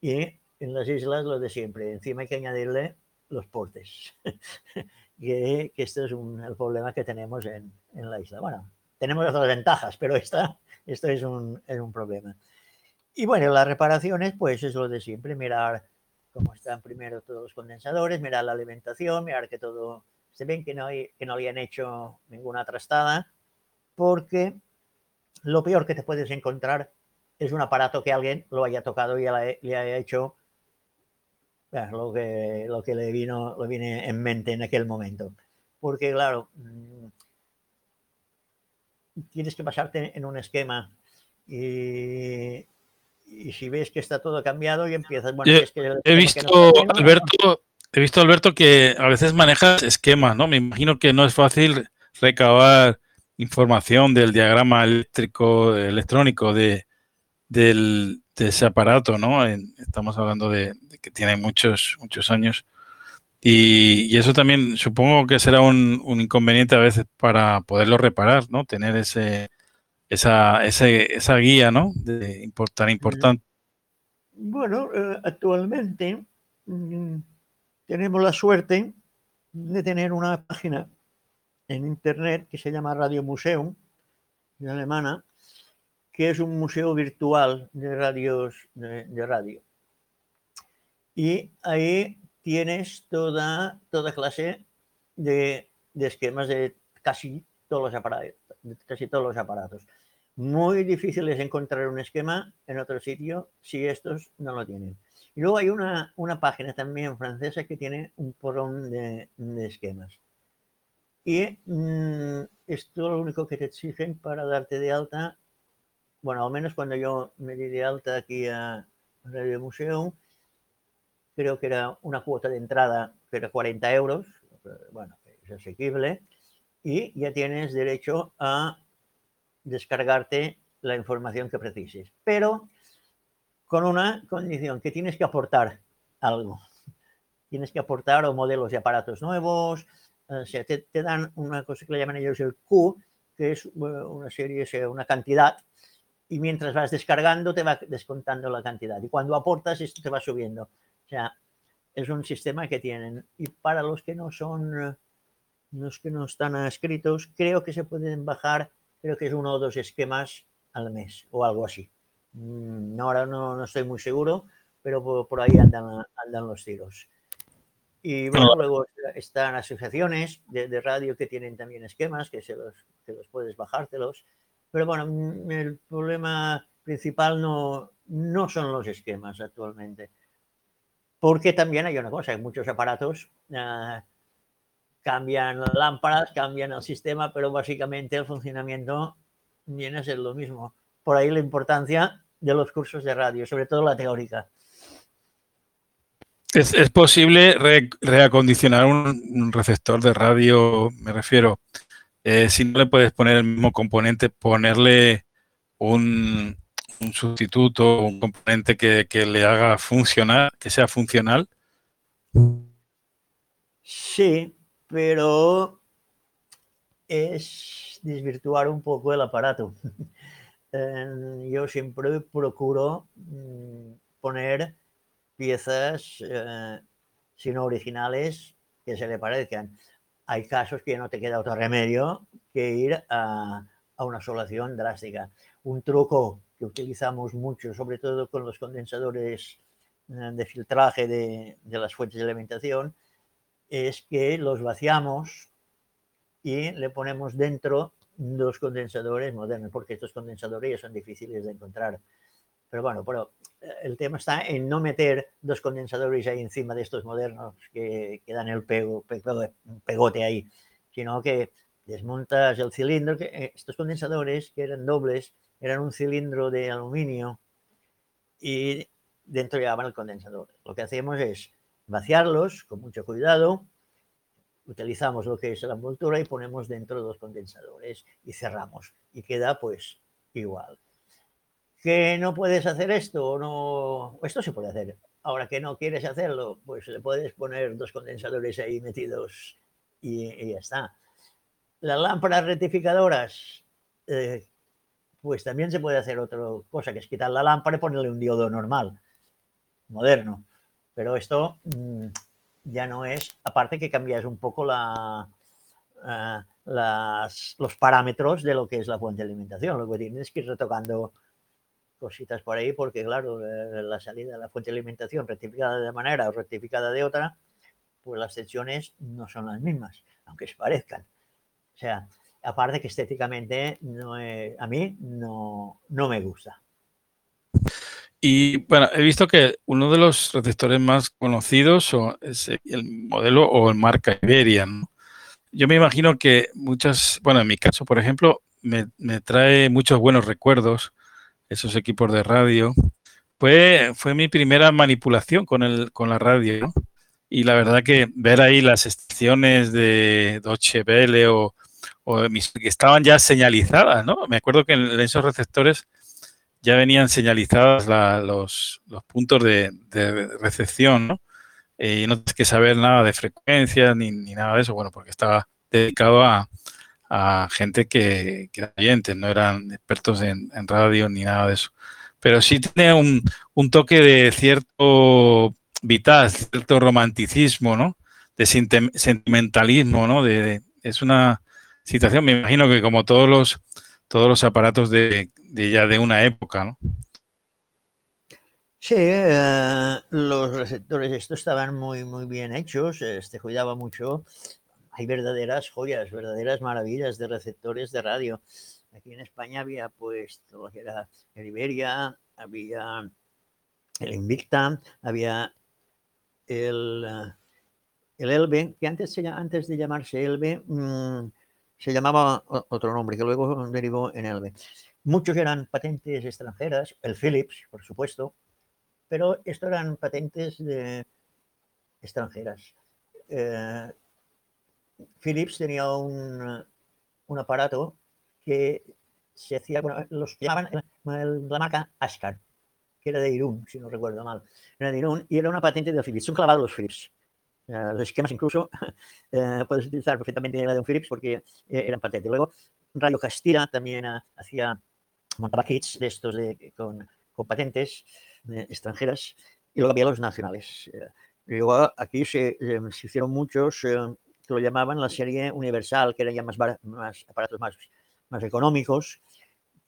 y en las islas lo de siempre, encima hay que añadirle los portes, que, que esto es un, el problema que tenemos en, en la isla. Bueno, tenemos otras ventajas, pero esta, esto es un, es un problema. Y bueno, las reparaciones, pues es lo de siempre, mirar cómo están primero todos los condensadores, mirar la alimentación, mirar que todo se ven que no, hay, que no le han hecho ninguna trastada, porque lo peor que te puedes encontrar es un aparato que alguien lo haya tocado y le, ha- le haya hecho eh, lo, que, lo que le vino le viene en mente en aquel momento. Porque claro, mm, tienes que basarte en un esquema y, y si ves que está todo cambiado y empiezas, bueno, Yo es que He esquema que visto, no Alberto, he visto, Alberto, que a veces manejas esquemas, ¿no? Me imagino que no es fácil recabar información del diagrama eléctrico, electrónico de, del- de ese aparato, ¿no? En- estamos hablando de, de que tiene muchos, muchos años. Y, y eso también supongo que será un, un inconveniente a veces para poderlo reparar, ¿no? Tener ese, esa, ese, esa guía, ¿no? De, import- tan importante. Bueno, eh, actualmente mm, tenemos la suerte de tener una página en internet que se llama Radio Museum, de alemana, que es un museo virtual de radios de, de radio. Y ahí tienes toda, toda clase de, de esquemas de casi todos los aparatos, de casi todos los aparatos. Muy difícil es encontrar un esquema en otro sitio si estos no lo tienen. Y luego hay una, una página también francesa que tiene un porrón de, de esquemas. Y mm, esto lo único que te exigen para darte de alta, bueno, al menos cuando yo me di de alta aquí a Radio Museo, creo que era una cuota de entrada que era 40 euros, bueno, es asequible, y ya tienes derecho a descargarte la información que precises. Pero con una condición, que tienes que aportar algo. Tienes que aportar o modelos de aparatos nuevos, o sea, te, dan una cosa que le llaman ellos el Q, que es una serie, o una cantidad, y mientras vas descargando te va descontando la cantidad. Y cuando aportas, esto te va subiendo. O sea, es un sistema que tienen. Y para los que no son, los que no están escritos, creo que se pueden bajar, creo que es uno o dos esquemas al mes o algo así. Mm, ahora no, no estoy muy seguro, pero por, por ahí andan, andan los tiros. Y bueno, luego están asociaciones de, de, radio que tienen también esquemas que, se los, que los puedes bajártelos. Pero bueno, mm, el problema principal no, no son los esquemas actualmente. Porque también hay una cosa, hay muchos aparatos uh, cambian lámparas, cambian el sistema, pero básicamente el funcionamiento viene a ser lo mismo. Por ahí la importancia de los cursos de radio, sobre todo la teórica. ¿Es, es posible re, reacondicionar un, un, receptor de radio? Me refiero, eh, si no le puedes poner el mismo componente, ponerle un, un sustituto, un componente que, que, le haga funcionar, que sea funcional. Sí, pero es desvirtuar un poco el aparato. Eh, yo siempre procuro mm, poner piezas, eh, si no originales, que se le parezcan. Hay casos que no te queda otro remedio que ir a, a una solución drástica. Un truco que utilizamos mucho, sobre todo con los condensadores eh, de filtraje de, de las fuentes de alimentación, es que los vaciamos y le ponemos dentro dos condensadores modernos, porque estos condensadores ya son difíciles de encontrar. Pero bueno, pero el tema está en no meter dos condensadores ahí encima de estos modernos que, que dan el pego, pego, pegote ahí, sino que desmontas el cilindro, que eh, estos condensadores que eran dobles, eran un cilindro de aluminio y dentro llevaban el condensador. Lo que hacemos es vaciarlos con mucho cuidado, utilizamos lo que es la envoltura y ponemos dentro dos condensadores y cerramos y queda pues igual que no puedes hacer esto o no, esto se puede hacer. Ahora que no quieres hacerlo, pues le puedes poner dos condensadores ahí metidos y, y ya está. Las lámparas rectificadoras, eh, pues también se puede hacer otra cosa, que es quitar la lámpara y ponerle un diodo normal, moderno. Pero esto mmm, ya no es, aparte que cambias un poco las, los parámetros de lo que es la fuente de alimentación. Lo que tienes es que ir retocando cositas por ahí, porque claro, eh, la salida de la fuente de alimentación rectificada de manera o rectificada de otra, pues las secciones no son las mismas, aunque se parezcan. O sea, aparte que estéticamente a mí no, no me gusta. Y bueno, he visto que uno de los receptores más conocidos es el modelo o el marca Iberia. ¿no? Yo me imagino que muchas, bueno, en mi caso, por ejemplo, me, me trae muchos buenos recuerdos esos equipos de radio. Fue, fue mi primera manipulación con, el, con la radio, ¿no? Y la verdad que ver ahí las estaciones de Deutsche Welle o, o mis, que estaban ya señalizadas, ¿no? Me acuerdo que en esos receptores ya venían señalizadas la, los, puntos de, recepción, ¿no? Eh, y no tienes que saber nada de frecuencias ni, nada de eso, bueno, porque estaba dedicado a, gente que, que, eran oyentes, no eran expertos en, radio ni nada de eso. Pero sí tiene un, un toque de cierto vital, cierto romanticismo, ¿no? De sentimentalismo, ¿no? De, de, es una situación, me imagino que como todos los, todos los aparatos de, ya de una época, ¿no? Sí, eh, los receptores estos estaban muy, muy bien hechos, este, cuidaba mucho hay verdaderas joyas, verdaderas maravillas de receptores de radio. Aquí en España había pues todo era el Iberia, había el Invicta, había el, el Elbe, que antes, se antes de llamarse Elbe, mm, se llamaba otro nombre, que luego derivó en Elbe. Muchos eran patentes extranjeras, el Philips, por supuesto, pero esto eran patentes de extranjeras. Eh, Philips tenía un, un aparato que se hacía, bueno, los llamaban la marca Ascar, que era de Irún, si no recuerdo mal. Era de Irún y era una patente de Philips. Son clavados los Philips. Los esquemas incluso eh, puedes utilizar perfectamente la de un Philips porque eh, eran patente. Luego, Radio Castilla también hacía, montaba kits de estos de, con, con patentes eh, extranjeras y luego había los nacionales. Luego aquí se, eh, se hicieron muchos que lo llamaban la serie universal, que eran ya más, más aparatos más, más económicos,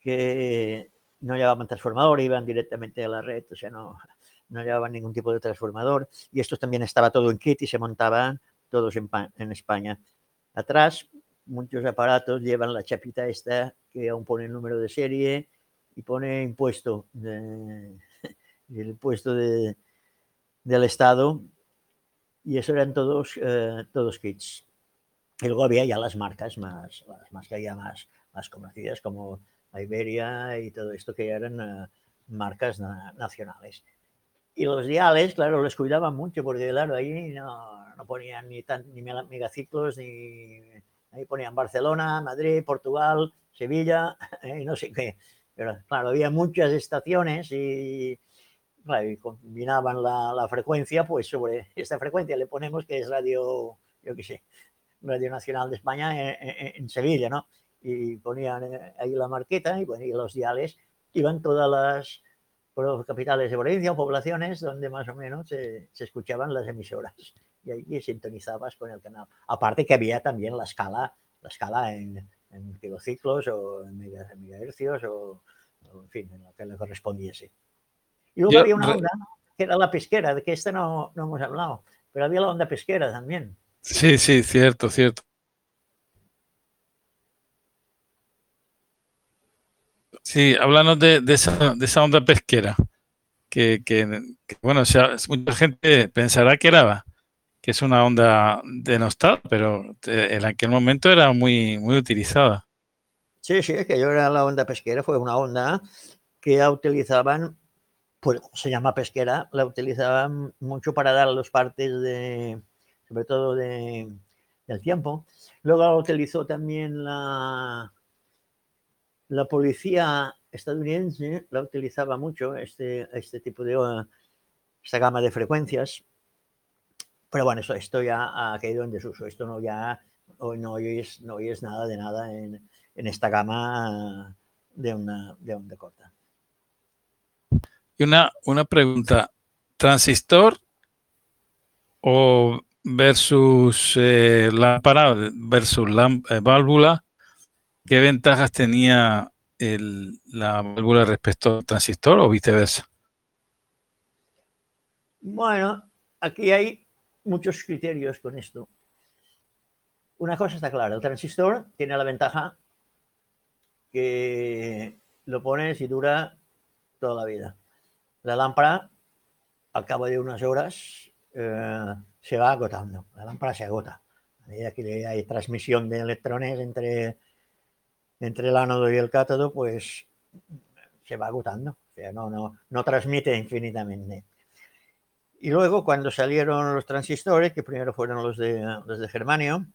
que no llevaban transformador, iban directamente a la red, o sea, no, no llevaban ningún tipo de transformador. Y estos también estaba todo en kit y se montaban todos en, en España. Atrás, muchos aparatos llevan la chapita esta que aún pone el número de serie y pone impuesto, de- el impuesto de- del Estado. Y eso eran todos, eh, todos kits. Y luego había ya las marcas más, más que había más, más conocidas como Iberia y todo esto que ya eran eh, marcas na- nacionales. Y los diales, claro, los cuidaban mucho porque, claro, ahí no, no ponían ni, tan, ni mega- megaciclos, ni ahí ponían Barcelona, Madrid, Portugal, Sevilla, y no sé qué. Pero, claro, había muchas estaciones y, claro, y combinaban la, la frecuencia, pues sobre esta frecuencia le ponemos que es radio, yo qué sé, Radio Nacional de España en, en- en Sevilla, ¿no? Y ponían eh, ahí la marqueta y, bueno, y los diales iban todas las por capitales de provincia o poblaciones donde más o menos se, se escuchaban las emisoras y ahí sintonizabas con el canal. Aparte que había también la escala, la escala en, en kilociclos o en mega- megahercios o, o, en fin, en lo que le correspondiese. Y luego Yo había una onda que era la pesquera, de que esta no, no hemos hablado, pero había la onda pesquera también. Sí, sí, cierto, cierto. Sí, háblanos de, esa, onda pesquera. Que, bueno, sea, mucha gente pensará que era que es una onda denostada, pero te- en aquel momento era muy, muy utilizada. Sí, sí, que yo era la onda pesquera, fue una onda que utilizaban, pues se llama pesquera, la utilizaban mucho para dar los partes de, sobre todo de, del tiempo. Luego utilizó también la, la policía estadounidense, la utilizaba mucho, este, este tipo de, esta gama de frecuencias. Pero bueno, eso, esto ya ha caído en desuso. Esto no ya, hoy no oyes, no oyes nada de nada en, en esta gama de una, de onda corta. Y una, una pregunta, ¿transistor o versus eh, lámpara versus eh, válvula? ¿Qué ventajas tenía la válvula respecto al transistor o viceversa? Bueno, aquí hay muchos criterios con esto. Una cosa está clara, el transistor tiene la ventaja que lo pones y dura toda la vida. La lámpara, al cabo de unas horas, eh, se va agotando. La lámpara se agota. A medida que hay transmisión de electrones entre, entre el ánodo y el cátodo, pues se va agotando. O sea, no, no, no transmite infinitamente. Y luego, cuando salieron los transistores, que primero fueron los de, los de germanio,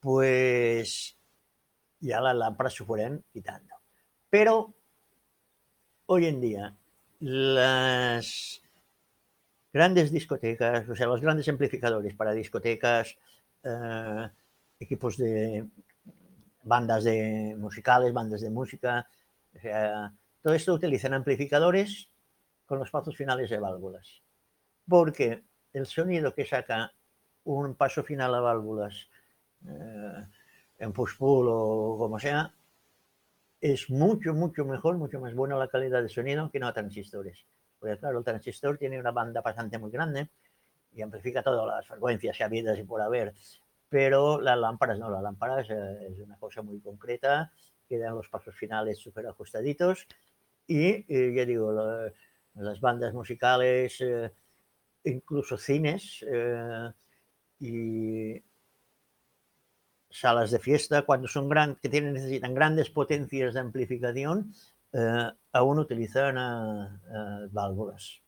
pues ya las lámparas se fueron quitando. Pero hoy en día, las grandes discotecas, o sea, los grandes amplificadores para discotecas, eh, equipos de bandas de musicales, bandas de música, todo esto utilizan amplificadores con los pasos finales de válvulas. Porque el sonido que saca un paso final a válvulas eh, en push-pull o como sea, es mucho, mucho mejor, mucho más buena la calidad de sonido que no a transistores. Porque claro, el transistor tiene una banda pasante muy grande y amplifica todas las frecuencias habidas y por haber. Pero las lámparas no, las lámparas eh, es una cosa muy concreta, quedan los pasos finales súper ajustaditos y, eh, ya digo, la- las bandas musicales, eh, incluso cines, eh, y salas de fiesta, cuando son gran, que tienen, necesitan grandes potencias de amplificación, eh, aún utilizan eh, válvulas.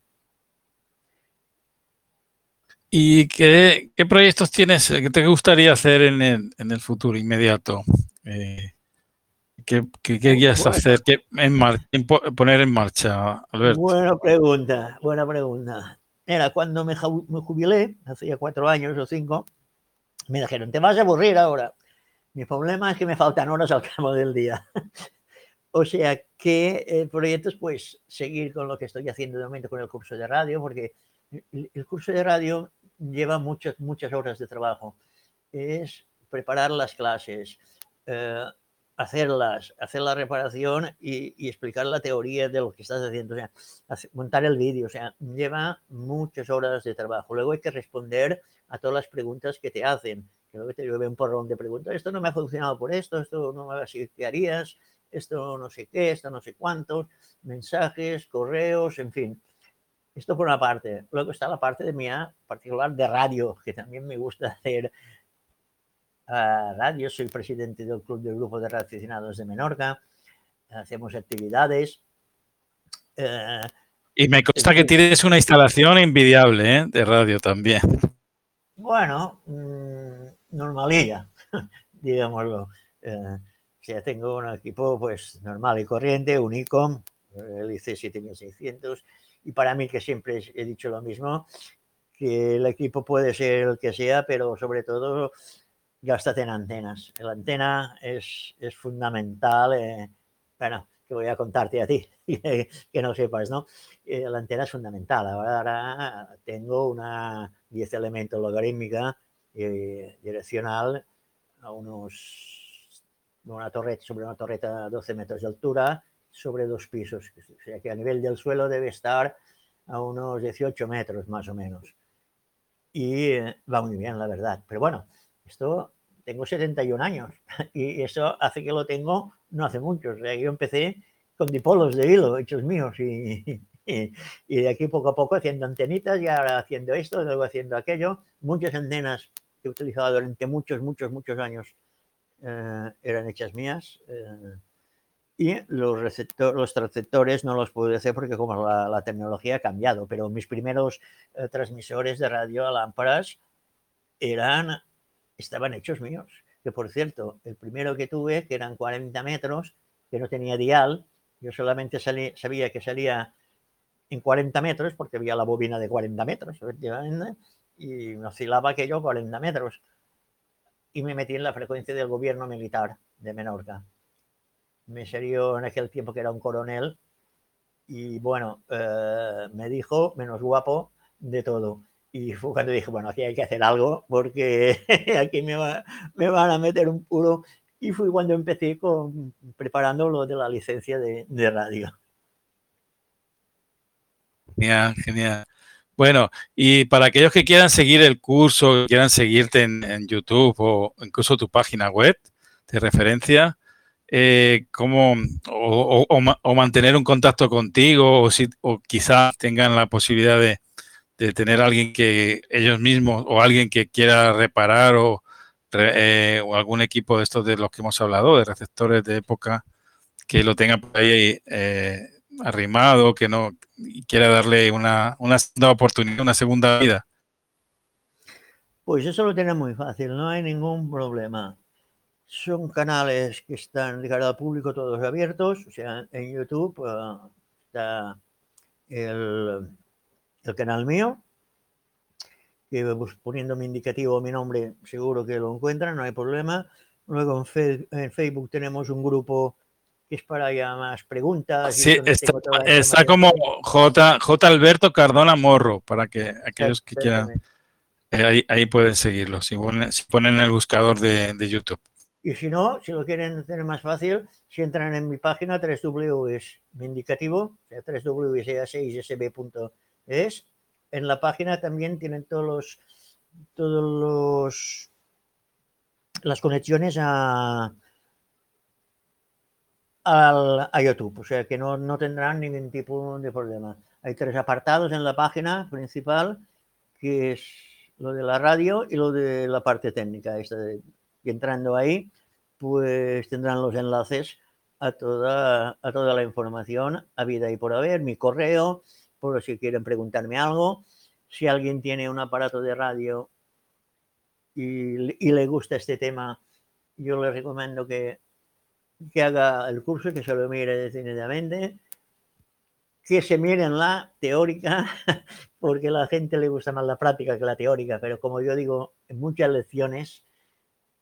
¿Y qué, qué proyectos tienes que te gustaría hacer en el, en el futuro inmediato? Eh, ¿Qué, qué querías Bueno. hacer? ¿Qué en mar- poner en marcha, Alberto? Buena pregunta, buena pregunta. Era cuando me, jubilé, hace ya cuatro años o cinco, me dijeron, te vas a aburrir ahora. Mi problema es que me faltan horas al cabo del día. o sea que eh, proyectos, pues seguir con lo que estoy haciendo de momento con el curso de radio, porque el curso de radio lleva muchas, muchas horas de trabajo. Es preparar las clases, eh, hacerlas, hacer la reparación y, explicar la teoría de lo que estás haciendo, o sea, montar el vídeo, o sea, lleva muchas horas de trabajo. Luego hay que responder a todas las preguntas que te hacen, que luego te llueve un porrón de preguntas, esto no me ha funcionado por esto, esto no me así, ¿qué harías? Esto no sé qué, esto no sé cuántos, mensajes, correos, en fin. Esto por una parte. Luego está la parte de mía particular de radio, que también me gusta hacer a radio, soy presidente del Club del Grupo de Radioaficionados de Menorca, hacemos actividades. eh, Y me consta que tienes una instalación envidiable ¿eh? de radio también. bueno, mm, normalilla, digámoslo. Eh, o sea, tengo un equipo pues normal y corriente, un ICOM, el IC 7600, y para mí que siempre he dicho lo mismo, que el equipo puede ser el que sea, pero sobre todo gástate en antenas. La antena es, es fundamental. eh, bueno, que voy a contarte a ti, que no sepas, ¿no? Eh, la antena es fundamental. Ahora tengo una 10 elementos logarítmica eh, direccional a unos una torreta sobre una torreta a 12 metros de altura sobre dos pisos. O sea que a nivel del suelo debe estar a unos 18 metros más o menos. Y eh, va muy bien, la verdad. Pero bueno, esto tengo 71 años y eso hace que lo tengo no hace mucho. O sea, yo empecé con dipolos de hilo hechos míos y, y, y de aquí poco a poco haciendo antenitas y ahora haciendo esto, luego haciendo aquello. Muchas antenas que he utilizado durante muchos, muchos, muchos años eh, eran hechas mías. eh, y los, receptor, los transceptores no los pude hacer porque como la, la tecnología ha cambiado, pero mis primeros eh, transmisores de radio a lámparas eran, estaban hechos míos. Que por cierto, el primero que tuve, que eran 40 metros, que no tenía dial, yo solamente salí, sabía que salía en 40 metros porque había la bobina de 40 metros, efectivamente, y me oscilaba aquello 40 metros. Y me metí en la frecuencia del gobierno militar de Menorca. Me salió en aquel tiempo que era un coronel y bueno, eh, me dijo, menos guapo, de todo. Y fue cuando dije, bueno, aquí hay que hacer algo porque aquí me, va, me van a meter un puro. Y fue cuando empecé con, preparando lo de la licencia de, radio. Genial, genial. Bueno, y para aquellos que quieran seguir el curso, quieran seguirte en YouTube o incluso tu página web de referencia, eh, ¿cómo, o, mantener un contacto contigo o, si, o quizás tengan la posibilidad de, de, tener alguien que ellos mismos o alguien que quiera reparar o, eh, o, algún equipo de estos de los que hemos hablado, de receptores de época, que lo tengan por ahí eh, arrimado, que no quiera darle una, una segunda oportunidad, una segunda vida. Pues eso lo tiene muy fácil, no hay ningún problema. Son canales que están de cara al público todos abiertos, o sea, en YouTube uh, está el, el, canal mío, que pues, poniendo mi indicativo, mi nombre, seguro que lo encuentran, no hay problema. Luego en, fe, en Facebook tenemos un grupo que es para ya más preguntas. Sí, está, está como J, J. Alberto Cardona Morro, para que aquellos que quieran, eh, ahí, ahí, pueden seguirlo, si ponen, si ponen el buscador de, de, YouTube. Y si no, si lo quieren tener más fácil, si entran en mi página 3W es mi indicativo, o sea, 3W6sb.es, en la página también tienen todos los, todos los, las conexiones a, al, a YouTube, o sea que no, no, tendrán ningún tipo de problema. Hay tres apartados en la página principal, que es lo de la radio y lo de la parte técnica. Esta y entrando ahí, pues tendrán los enlaces a toda, a toda la información a vida y por haber, mi correo, por si quieren preguntarme algo. Si alguien tiene un aparato de radio y, y le gusta este tema, yo le recomiendo que, que haga el curso, que se lo mire detenidamente, que se miren la teórica, porque a la gente le gusta más la práctica que la teórica, pero como yo digo, muchas lecciones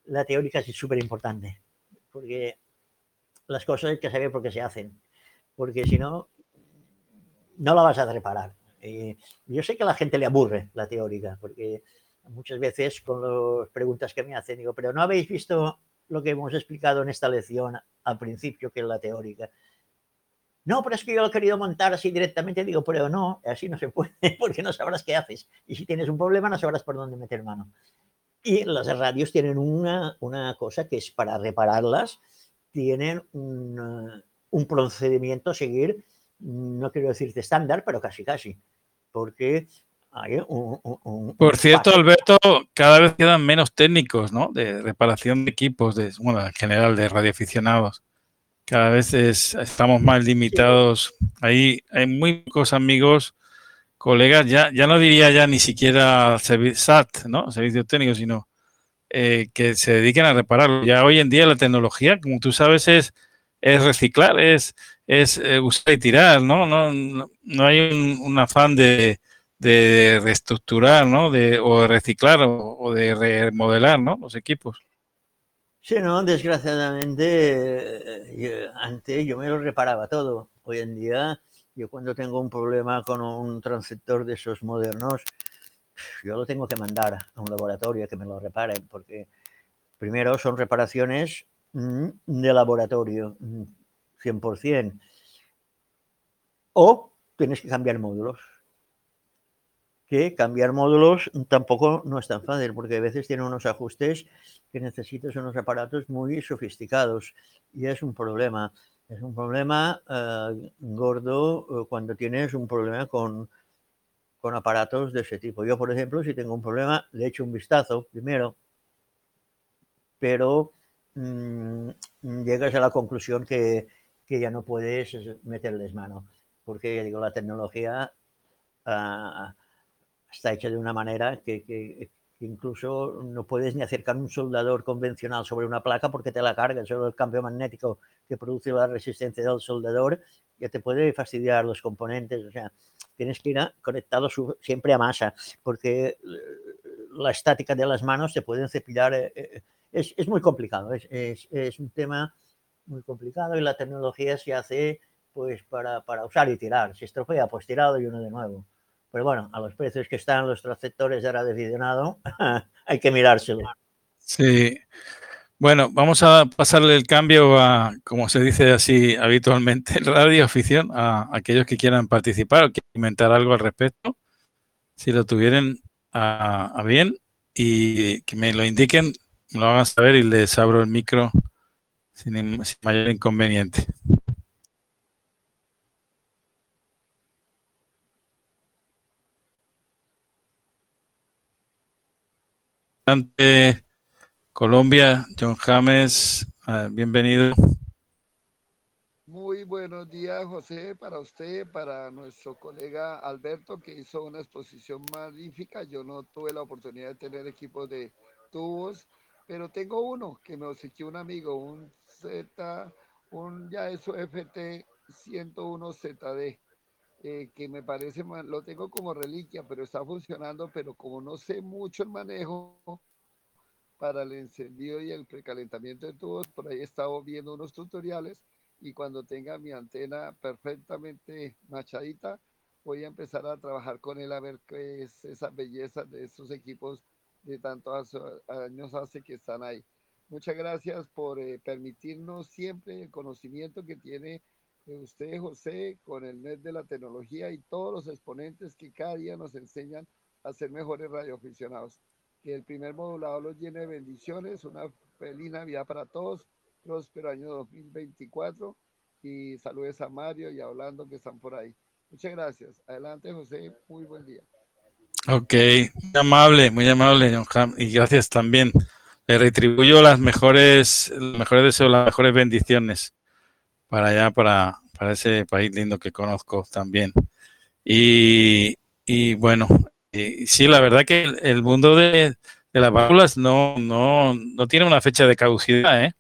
la teórica es súper importante, porque las cosas hay que saber por qué se hacen, porque si no, no la vas a reparar. Eh, yo sé que a la gente le aburre la teórica, porque muchas veces con las preguntas que me hacen, digo, pero no habéis visto lo que hemos explicado en esta lección al principio, que es la teórica. No, pero es que yo lo he querido montar así directamente. Digo, pero no, así no se puede, porque no sabrás qué haces. Y si tienes un problema, no sabrás por dónde meter mano. Y las radios tienen una, una cosa que es para repararlas, tienen un, un procedimiento a seguir, no quiero decirte estándar, pero casi casi. Porque hay un, un- un- Por cierto, paso. Alberto, cada vez quedan menos técnicos, ¿no? De reparación de equipos, de, bueno, en general de radioaficionados. Cada vez es- estamos más limitados. Ahí hay muy pocos amigos, colegas, ya, ya no diría ya ni siquiera SAT, ¿no? Servicios técnicos, sino eh, que se dediquen a repararlo. Ya hoy en día la tecnología, como tú sabes, es, es reciclar, es, es eh, usar y tirar, ¿no? No, no, no hay un, afán de, de reestructurar, ¿no? De, o de reciclar o, de remodelar, ¿no? Los equipos. Sí, no, desgraciadamente, eh, antes yo me lo reparaba todo. Hoy en día, yo cuando tengo un problema con un transceptor de esos modernos, yo lo tengo que mandar a un laboratorio que me lo reparen, porque primero son reparaciones mm, de laboratorio, mm, 100%. O tienes que cambiar módulos. Que cambiar módulos tampoco no es tan fácil, porque a veces tiene unos ajustes que necesitas unos aparatos muy sofisticados y es un problema. Es un problema eh, gordo eh, cuando tienes un problema con, con aparatos de ese tipo. Yo, por ejemplo, si tengo un problema, le echo un vistazo primero, pero mm, llegas a la conclusión que, que ya no puedes meterles mano, porque digo, la tecnología ah, está hecha de una manera que incluso no puedes ni acercar un soldador convencional sobre una placa porque te la carga, solo el cambio magnético que produce la resistencia del soldador ya te puede fastidiar los componentes, o sea, tienes que ir conectado siempre a masa, porque eh, la estática de las manos te pueden cepillar, eh, eh, es, es muy complicado, es, es- es un tema muy complicado y la tecnología se hace pues para, para usar y tirar, si estropea pues tirado y uno de nuevo. Pero bueno, a los precios que están los transceptores de radioaficionado, hay que mirárselo. Sí. Bueno, vamos a pasarle el cambio a, como se dice así habitualmente, radioafición, a aquellos que quieran participar o que comentar algo al respecto, si lo tuvieran a, bien y que me lo indiquen, me lo hagan saber y les abro el micro sin, in- sin mayor inconveniente. Ante Colombia, John James, ah, bienvenido. Muy buenos días, José, para usted, para nuestro colega Alberto, que hizo una exposición magnífica. Yo no tuve la oportunidad de tener equipos de tubos, pero tengo uno que me obsequió un amigo, un Z, un ya eso FT 101 ZD, eh, que me parece, lo tengo como reliquia, pero está funcionando, pero como no sé mucho el manejo para el encendido y el precalentamiento de tubos, por ahí he estado viendo unos tutoriales y cuando tenga mi antena perfectamente machadita, voy a empezar a trabajar con él a ver qué es esa belleza de estos equipos de tantos años hace que están ahí. Muchas gracias por eh, permitirnos siempre el conocimiento que tiene usted, José, con el net de la tecnología y todos los exponentes que cada día nos enseñan a ser mejores radioaficionados. Que el primer modulador los llene de bendiciones, una feliz Navidad para todos próspero año 2024 y saludes a Mario y a Orlando que están por ahí. Muchas gracias. Adelante, José. Muy buen día. Ok, muy amable, muy amable, John Ham, y gracias también. Le retribuyo las mejores, los mejores deseos, las mejores bendiciones para allá, para, para ese país lindo que conozco también. Y, y bueno, y sí, la verdad que el, el mundo de, de las válvulas no, no, no tiene una fecha de caducidad, ¿eh?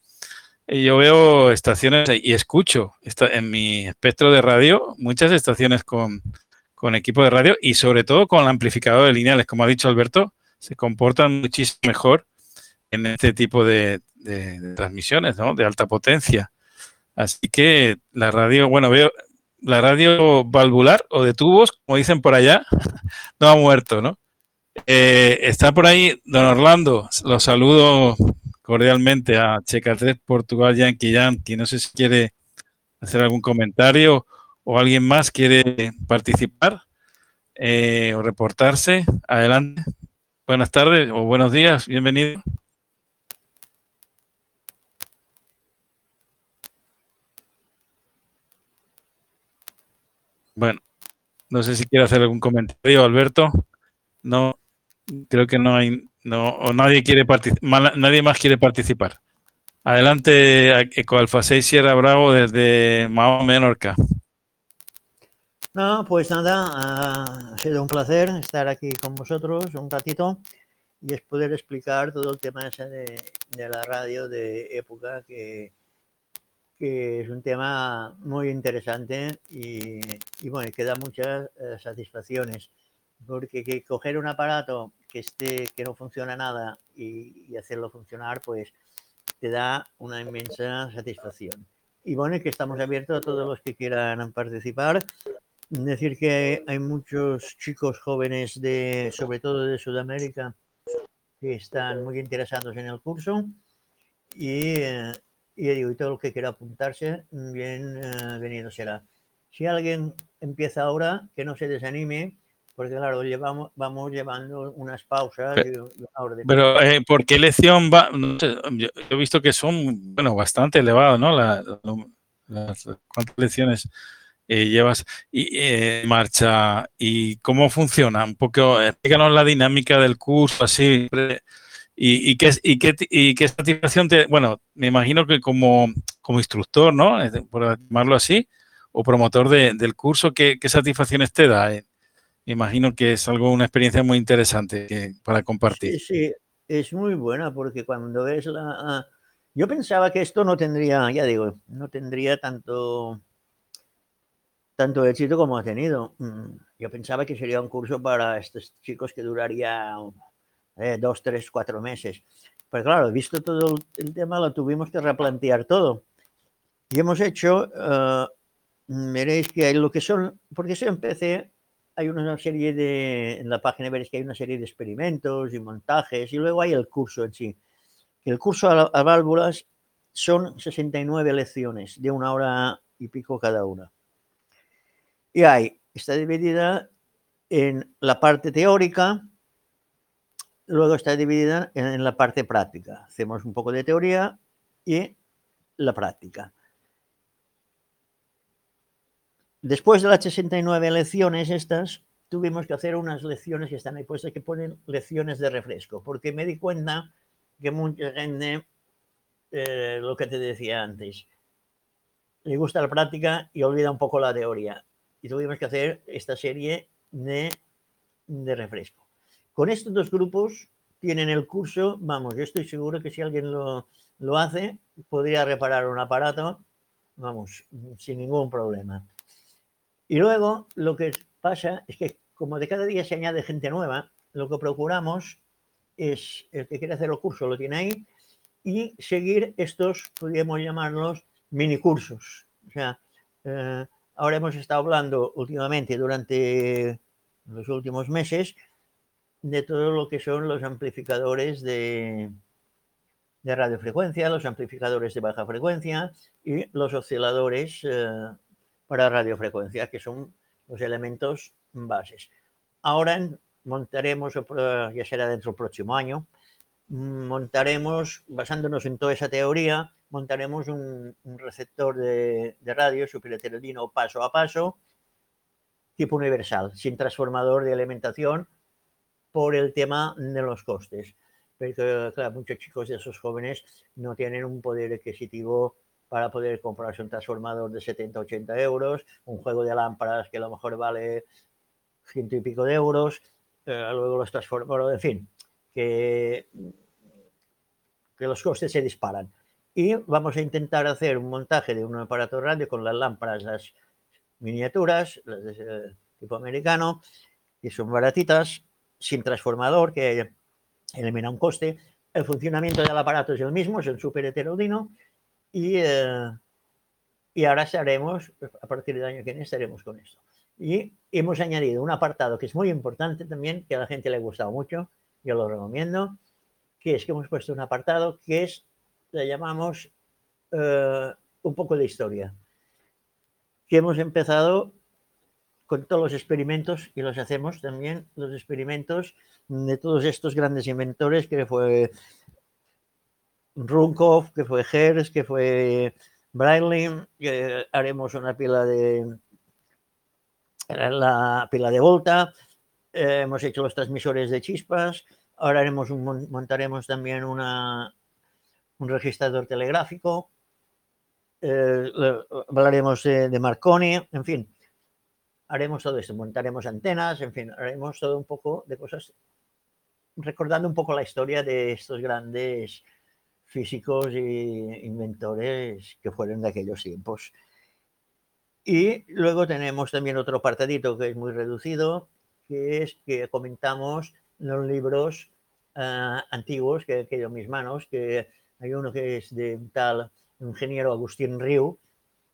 Yo veo estaciones y escucho esta- en mi espectro de radio muchas estaciones con, con equipo de radio y sobre todo con amplificadores lineales. Como ha dicho Alberto, se comportan muchísimo mejor en este tipo de, de- de transmisiones, ¿no? De alta potencia. Así que la radio, bueno, veo la radio valvular o de tubos, como dicen por allá, no ha muerto, ¿no? Eh, está por ahí don Orlando, los saludo cordialmente a Checa 3 Portugal Yankee Yankee. No sé si quiere hacer algún comentario o alguien más quiere participar eh, o reportarse. Adelante. Buenas tardes o buenos días, bienvenido. Bueno, no sé si quiere hacer algún comentario, Alberto. No, creo que no hay, no, o nadie quiere participar, nadie más quiere participar. Adelante, Eco Alfa 6 Sierra Bravo desde Mahoma, Menorca. No, pues nada, ha sido un placer estar aquí con vosotros un ratito y es poder explicar todo el tema ese de, de la radio de época, que, que es un tema muy interesante y, y bueno, que da muchas eh, satisfacciones, porque que coger un aparato que esté, que no funciona nada y, y hacerlo funcionar, pues te da una inmensa satisfacción. Y bueno, que estamos abiertos a todos los que quieran participar. Decir que hay muchos chicos jóvenes, de, sobre todo de Sudamérica, que están muy interesados en el curso y, eh, y, digo, y todo el que quiera apuntarse, bien eh, venido será. Si alguien empieza ahora, que no se desanime, porque claro, llevamos, vamos llevando unas pausas. Pero, pero eh, ¿por qué lección va? No sé, yo, he visto que son, bueno, bastante elevados, ¿no? La, la, las, ¿Cuántas lecciones eh, llevas y, eh, marcha y cómo funciona? Un poco, explícanos la dinámica del curso, así. Y, qué, satisfacción te. Bueno, me imagino que como, como instructor, ¿no? Por llamarlo así, o promotor de, del curso, ¿qué, satisfacciones te da? Me imagino que es algo, una experiencia muy interesante que, para compartir. Sí, sí, es muy buena porque cuando ves la... Yo pensaba que esto no tendría, ya digo, no tendría tanto, tanto éxito como ha tenido. Yo pensaba que sería un curso para estos chicos que duraría eh, dos, tres, cuatro meses. Pero claro, visto todo el tema, lo tuvimos que replantear todo. Y hemos hecho, uh, veréis que hay lo que son, porque eso empecé hay una serie de, en la página veréis que hay una serie de experimentos y montajes y luego hay el curso en sí. El curso a, a válvulas son 69 lecciones de una hora y pico cada una. Y hay, está dividida en la parte teórica, luego está dividida en, la parte práctica. Hacemos un poco de teoría y la práctica. Después de las 69 lecciones estas, tuvimos que hacer unas lecciones que están ahí puestas que ponen lecciones de refresco, porque me di cuenta que mucha gente, eh, lo que te decía antes, le gusta la práctica y olvida un poco la teoría. Y tuvimos que hacer esta serie de, de refresco. Con estos dos grupos tienen el curso, vamos, yo estoy seguro que si alguien lo, lo hace, podría reparar un aparato, vamos, sin ningún problema. Y luego lo que pasa es que como de cada día se añade gente nueva, lo que procuramos es el que quiere hacer el curso lo tiene ahí y seguir estos, podríamos llamarlos mini cursos. O sea, eh, ahora hemos estado hablando últimamente durante los últimos meses de todo lo que son los amplificadores de, de radiofrecuencia, los amplificadores de baja frecuencia y los osciladores eh, para radiofrecuencia, que son los elementos bases. Ahora montaremos, ya será dentro del próximo año, montaremos, basándonos en toda esa teoría, montaremos un, un receptor de, de radio superheterodino paso a paso, tipo universal, sin transformador de alimentación, por el tema de los costes. Porque, claro, muchos chicos de esos jóvenes no tienen un poder adquisitivo para poder comprarse un transformador de 70, 80 euros, un juego de lámparas que a lo mejor vale ciento y pico de euros, eh, luego los transformadores, en fin, que, que los costes se disparan. Y vamos a intentar hacer un montaje de un aparato radio con las lámparas, las miniaturas, las de tipo americano, que son baratitas, sin transformador, que elimina un coste. El funcionamiento del aparato es el mismo, es un super heterodino y, eh, y ahora estaremos, a partir del año que viene estaremos con esto. Y hemos añadido un apartado que es muy importante también, que a la gente le ha gustado mucho, yo lo recomiendo, que es que hemos puesto un apartado que es, le llamamos eh, un poco de historia, que hemos empezado con todos los experimentos y los hacemos también, los experimentos de todos estos grandes inventores que fue Runkov, que fue Hertz, que fue Breitling, que haremos una pila de la pila de Volta, eh, hemos hecho los transmisores de chispas, ahora haremos un, montaremos también una, un registrador telegráfico, eh, hablaremos de Marconi, en fin, haremos todo esto, montaremos antenas, en fin, haremos todo un poco de cosas, recordando un poco la historia de estos grandes físicos e inventores que fueron de aquellos tiempos. Y luego tenemos también otro apartadito que es muy reducido, que es que comentamos los libros uh, antiguos que he mis manos, que hay uno que es de un tal ingeniero Agustín Riu,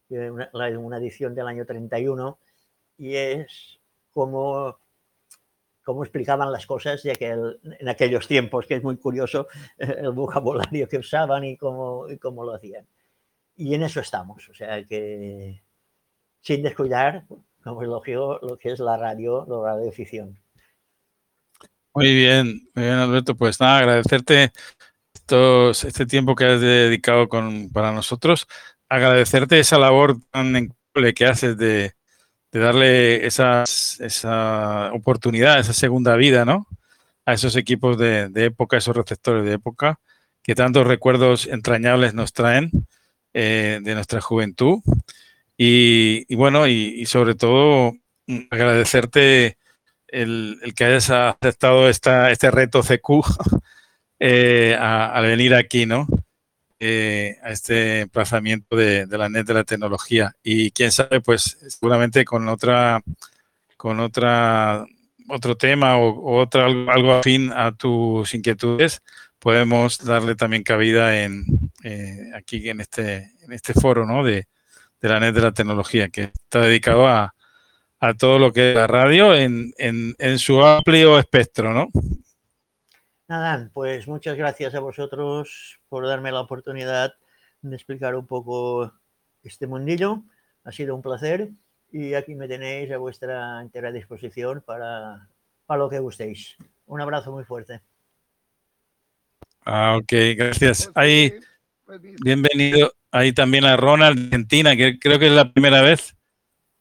que una, una edición del año 31, y es como cómo explicaban las cosas de aquel, en aquellos tiempos, que es muy curioso el vocabulario que usaban y cómo, y cómo lo hacían. Y en eso estamos, o sea que sin descuidar, como elogio, lo que es la radio, la radioficción. Muy bien, muy bien Alberto, pues nada, agradecerte estos, este tiempo que has dedicado con, para nosotros, agradecerte esa labor tan increíble que haces de, de darle esas, esa oportunidad, esa segunda vida, ¿no? A esos equipos de, de, época, esos receptores de época, que tantos recuerdos entrañables nos traen eh, de nuestra juventud. Y, bueno, y, sobre todo mm, agradecerte el, el, que hayas aceptado esta, este reto CQ eh, al venir aquí, ¿no? Eh, a este emplazamiento de, la net de la tecnología. Y quién sabe, pues seguramente con otra, con otra, otro tema o, otra, algo, algo, afín a tus inquietudes, podemos darle también cabida en, eh, aquí en este, en este foro ¿no? de, de, la net de la tecnología, que está dedicado a, a todo lo que es la radio en, en, en su amplio espectro, ¿no? Nada, pues muchas gracias a vosotros por darme la oportunidad de explicar un poco este mundillo. Ha sido un placer y aquí me tenéis a vuestra entera disposición para, para lo que gustéis. Un abrazo muy fuerte. Ah, ok, gracias. Ahí, bienvenido ahí también a Ronald Argentina, que creo que es la primera vez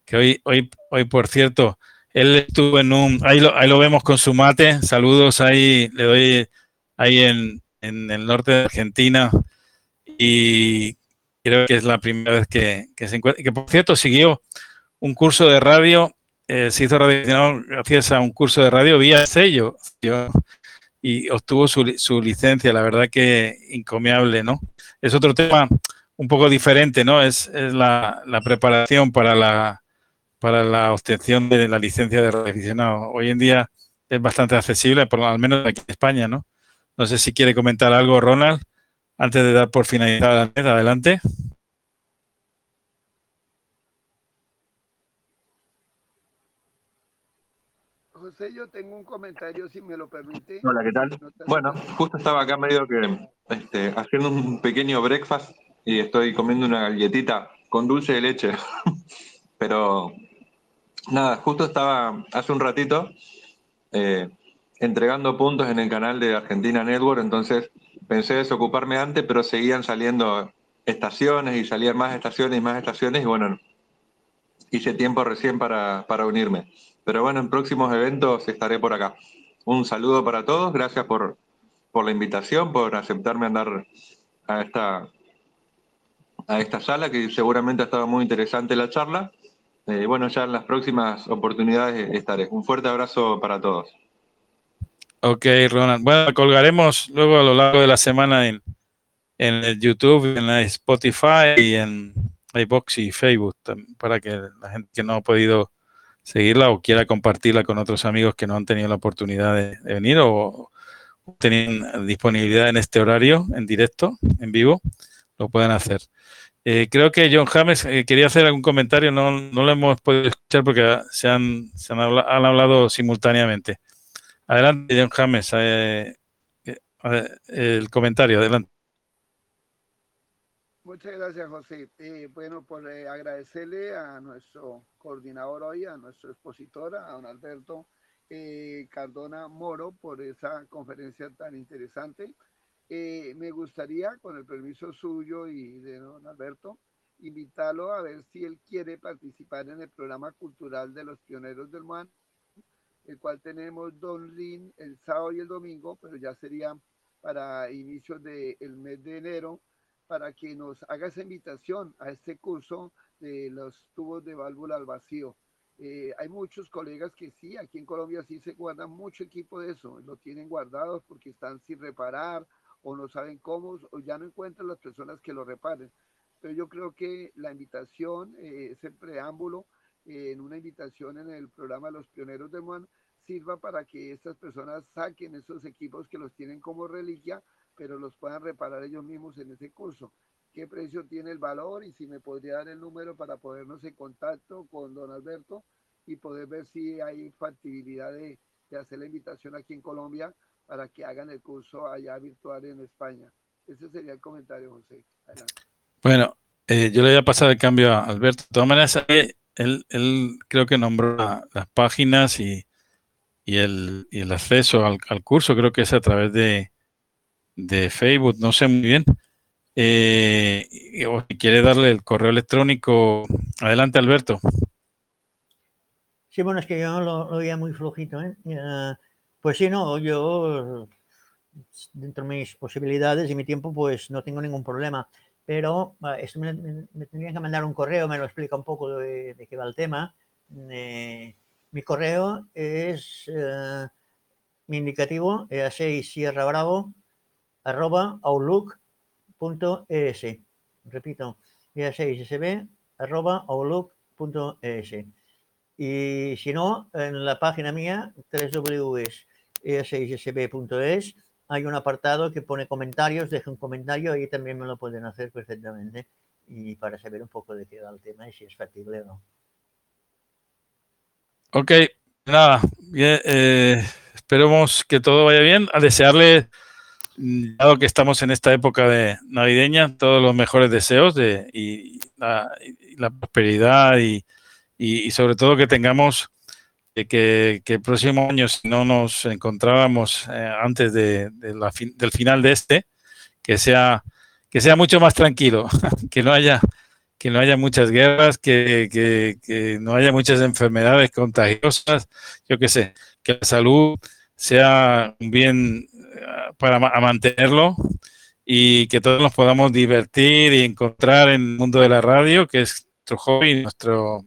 que hoy, hoy, hoy por cierto, él estuvo en un, ahí lo, ahí lo vemos con su mate, saludos ahí, le doy ahí en, en, el norte de Argentina y creo que es la primera vez que, que se encuentra, que por cierto siguió un curso de radio, eh, se hizo radio gracias a un curso de radio vía sello yo, y obtuvo su, su licencia, la verdad que encomiable, ¿no? Es otro tema un poco diferente, ¿no? Es, es la, la preparación para la para la obtención de la licencia de radioaficionado. Hoy en día es bastante accesible, por al menos aquí en España, ¿no? No sé si quiere comentar algo, Ronald, antes de dar por finalizada la Adelante. José, yo tengo un comentario, si me lo permite. Hola, ¿qué tal? Bueno, justo estaba acá medio que este, haciendo un pequeño breakfast y estoy comiendo una galletita con dulce de leche. Pero Nada, justo estaba hace un ratito eh, entregando puntos en el canal de Argentina Network, entonces pensé desocuparme antes, pero seguían saliendo estaciones y salían más estaciones y más estaciones y bueno, hice tiempo recién para, para unirme. Pero bueno, en próximos eventos estaré por acá. un saludo para todos, gracias por, por la invitación, por aceptarme andar a esta, a esta sala, que seguramente ha estado muy interesante la charla. Eh, bueno, ya en las próximas oportunidades estaré. Un fuerte abrazo para todos. Ok, Ronald. Bueno, colgaremos luego a lo largo de la semana en, en el YouTube, en la Spotify y en iBox y Facebook para que la gente que no ha podido seguirla o quiera compartirla con otros amigos que no han tenido la oportunidad de, venir o, tienen disponibilidad en este horario, en directo, en vivo, lo pueden hacer. Eh, creo que John James eh, quería hacer algún comentario, no, no, lo hemos podido escuchar porque se han, se han, habla, han hablado simultáneamente. Adelante, John James, eh, el comentario, adelante. Muchas gracias, José. Bueno, por eh, agradecerle a nuestro coordinador hoy, a nuestro expositor, a don Alberto Cardona Moro, por esa conferencia tan interesante. Eh, me gustaría, con el permiso suyo y de don Alberto, invitarlo a ver si él quiere participar en el programa cultural de los pioneros del MUAN, el cual tenemos Don Lin el sábado y el domingo, pero ya sería para inicios del mes de enero para que nos haga esa invitación a este curso de los tubos de válvula al vacío. Eh, hay muchos colegas que sí, aquí en Colombia sí se guardan mucho equipo de eso, lo tienen guardados porque están sin reparar o no saben cómo o ya no encuentran las personas que lo reparen. Pero yo creo que la invitación, eh, ese preámbulo, eh, en una invitación en el programa Los Pioneros de Muan, sirva para que estas personas saquen esos equipos que los tienen como reliquia pero los puedan reparar ellos mismos en ese curso. ¿Qué precio tiene el valor? Y si me podría dar el número para ponernos en contacto con don Alberto y poder ver si hay factibilidad de, de hacer la invitación aquí en Colombia para que hagan el curso allá virtual en España. Ese sería el comentario, José. Adelante. Bueno, eh, yo le voy a pasar el cambio a Alberto. De todas maneras, él, él, creo que nombró la, las páginas y, y, el, y, el, acceso al, al, curso, creo que es a través de, de Facebook, no sé muy bien. Eh, o si quiere darle el correo electrónico. Adelante, Alberto. Sí, bueno, es que yo lo, lo veía muy flojito. ¿eh? Uh, pues sí, no, yo dentro de mis posibilidades y mi tiempo, pues no tengo ningún problema. Pero uh, esto me, me, tendrían que mandar un correo, me lo explica un poco de, qué va el tema. Eh, mi correo es uh, mi indicativo, EA6 Sierra Bravo, arroba outlook.es. Repito, EA6sb arroba outlook.es. Y si no, en la página mía, www.ea6sb.es, hay un apartado que pone comentarios, deja un comentario, ahí también me lo pueden hacer perfectamente y para saber un poco de qué va el tema y si es factible o no. Ok, nada, eh, esperemos que todo vaya bien. A desearle dado que estamos en esta época de navideña, todos los mejores deseos de, y, la, y la prosperidad y, y, sobre todo que tengamos que, el próximo año, si no nos encontrábamos eh, antes de, la fin, del final de este, que sea, que sea mucho más tranquilo, que no haya que no haya muchas guerras, que, que, no haya muchas enfermedades contagiosas, yo qué sé, que la salud sea un bien para a mantenerlo y que todos nos podamos divertir y encontrar en el mundo de la radio, que es nuestro hobby, nuestro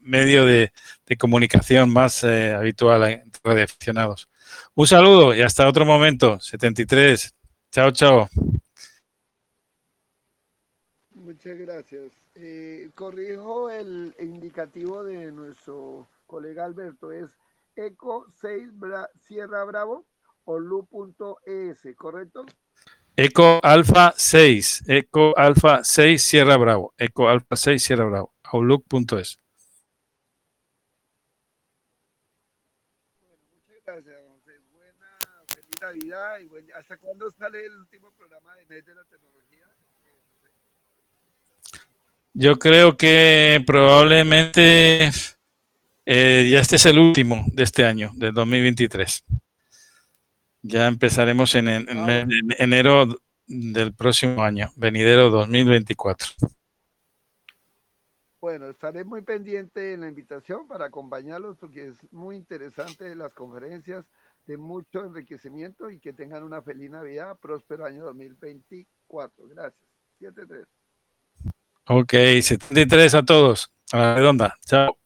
medio de, de comunicación más eh, habitual entre radioaficionados. Un saludo y hasta otro momento, 73. Chao, chao. Muchas gracias. Eh, corrijo el indicativo de nuestro colega Alberto, es ECO 6 Bra Sierra Bravo olu.es, ¿correcto? Eco Alfa 6, Eco Alfa 6 Sierra Bravo, Eco Alfa 6 Sierra Bravo, outlook.es. Bueno, muchas gracias, José. Buena, feliz Navidad y buen, ¿hasta cuándo sale el último programa de de la Tecnología? Yo creo que probablemente eh, ya este es el último de este año, de 2023. Ya empezaremos en, en, en, enero del próximo año, venidero 2024. Bueno, estaré muy pendiente en la invitación para acompañarlos porque es muy interesante las conferencias, de mucho enriquecimiento y que tengan una feliz Navidad, próspero año 2024. Gracias. 7-3. Ok, 73 a todos. A la redonda. Chao.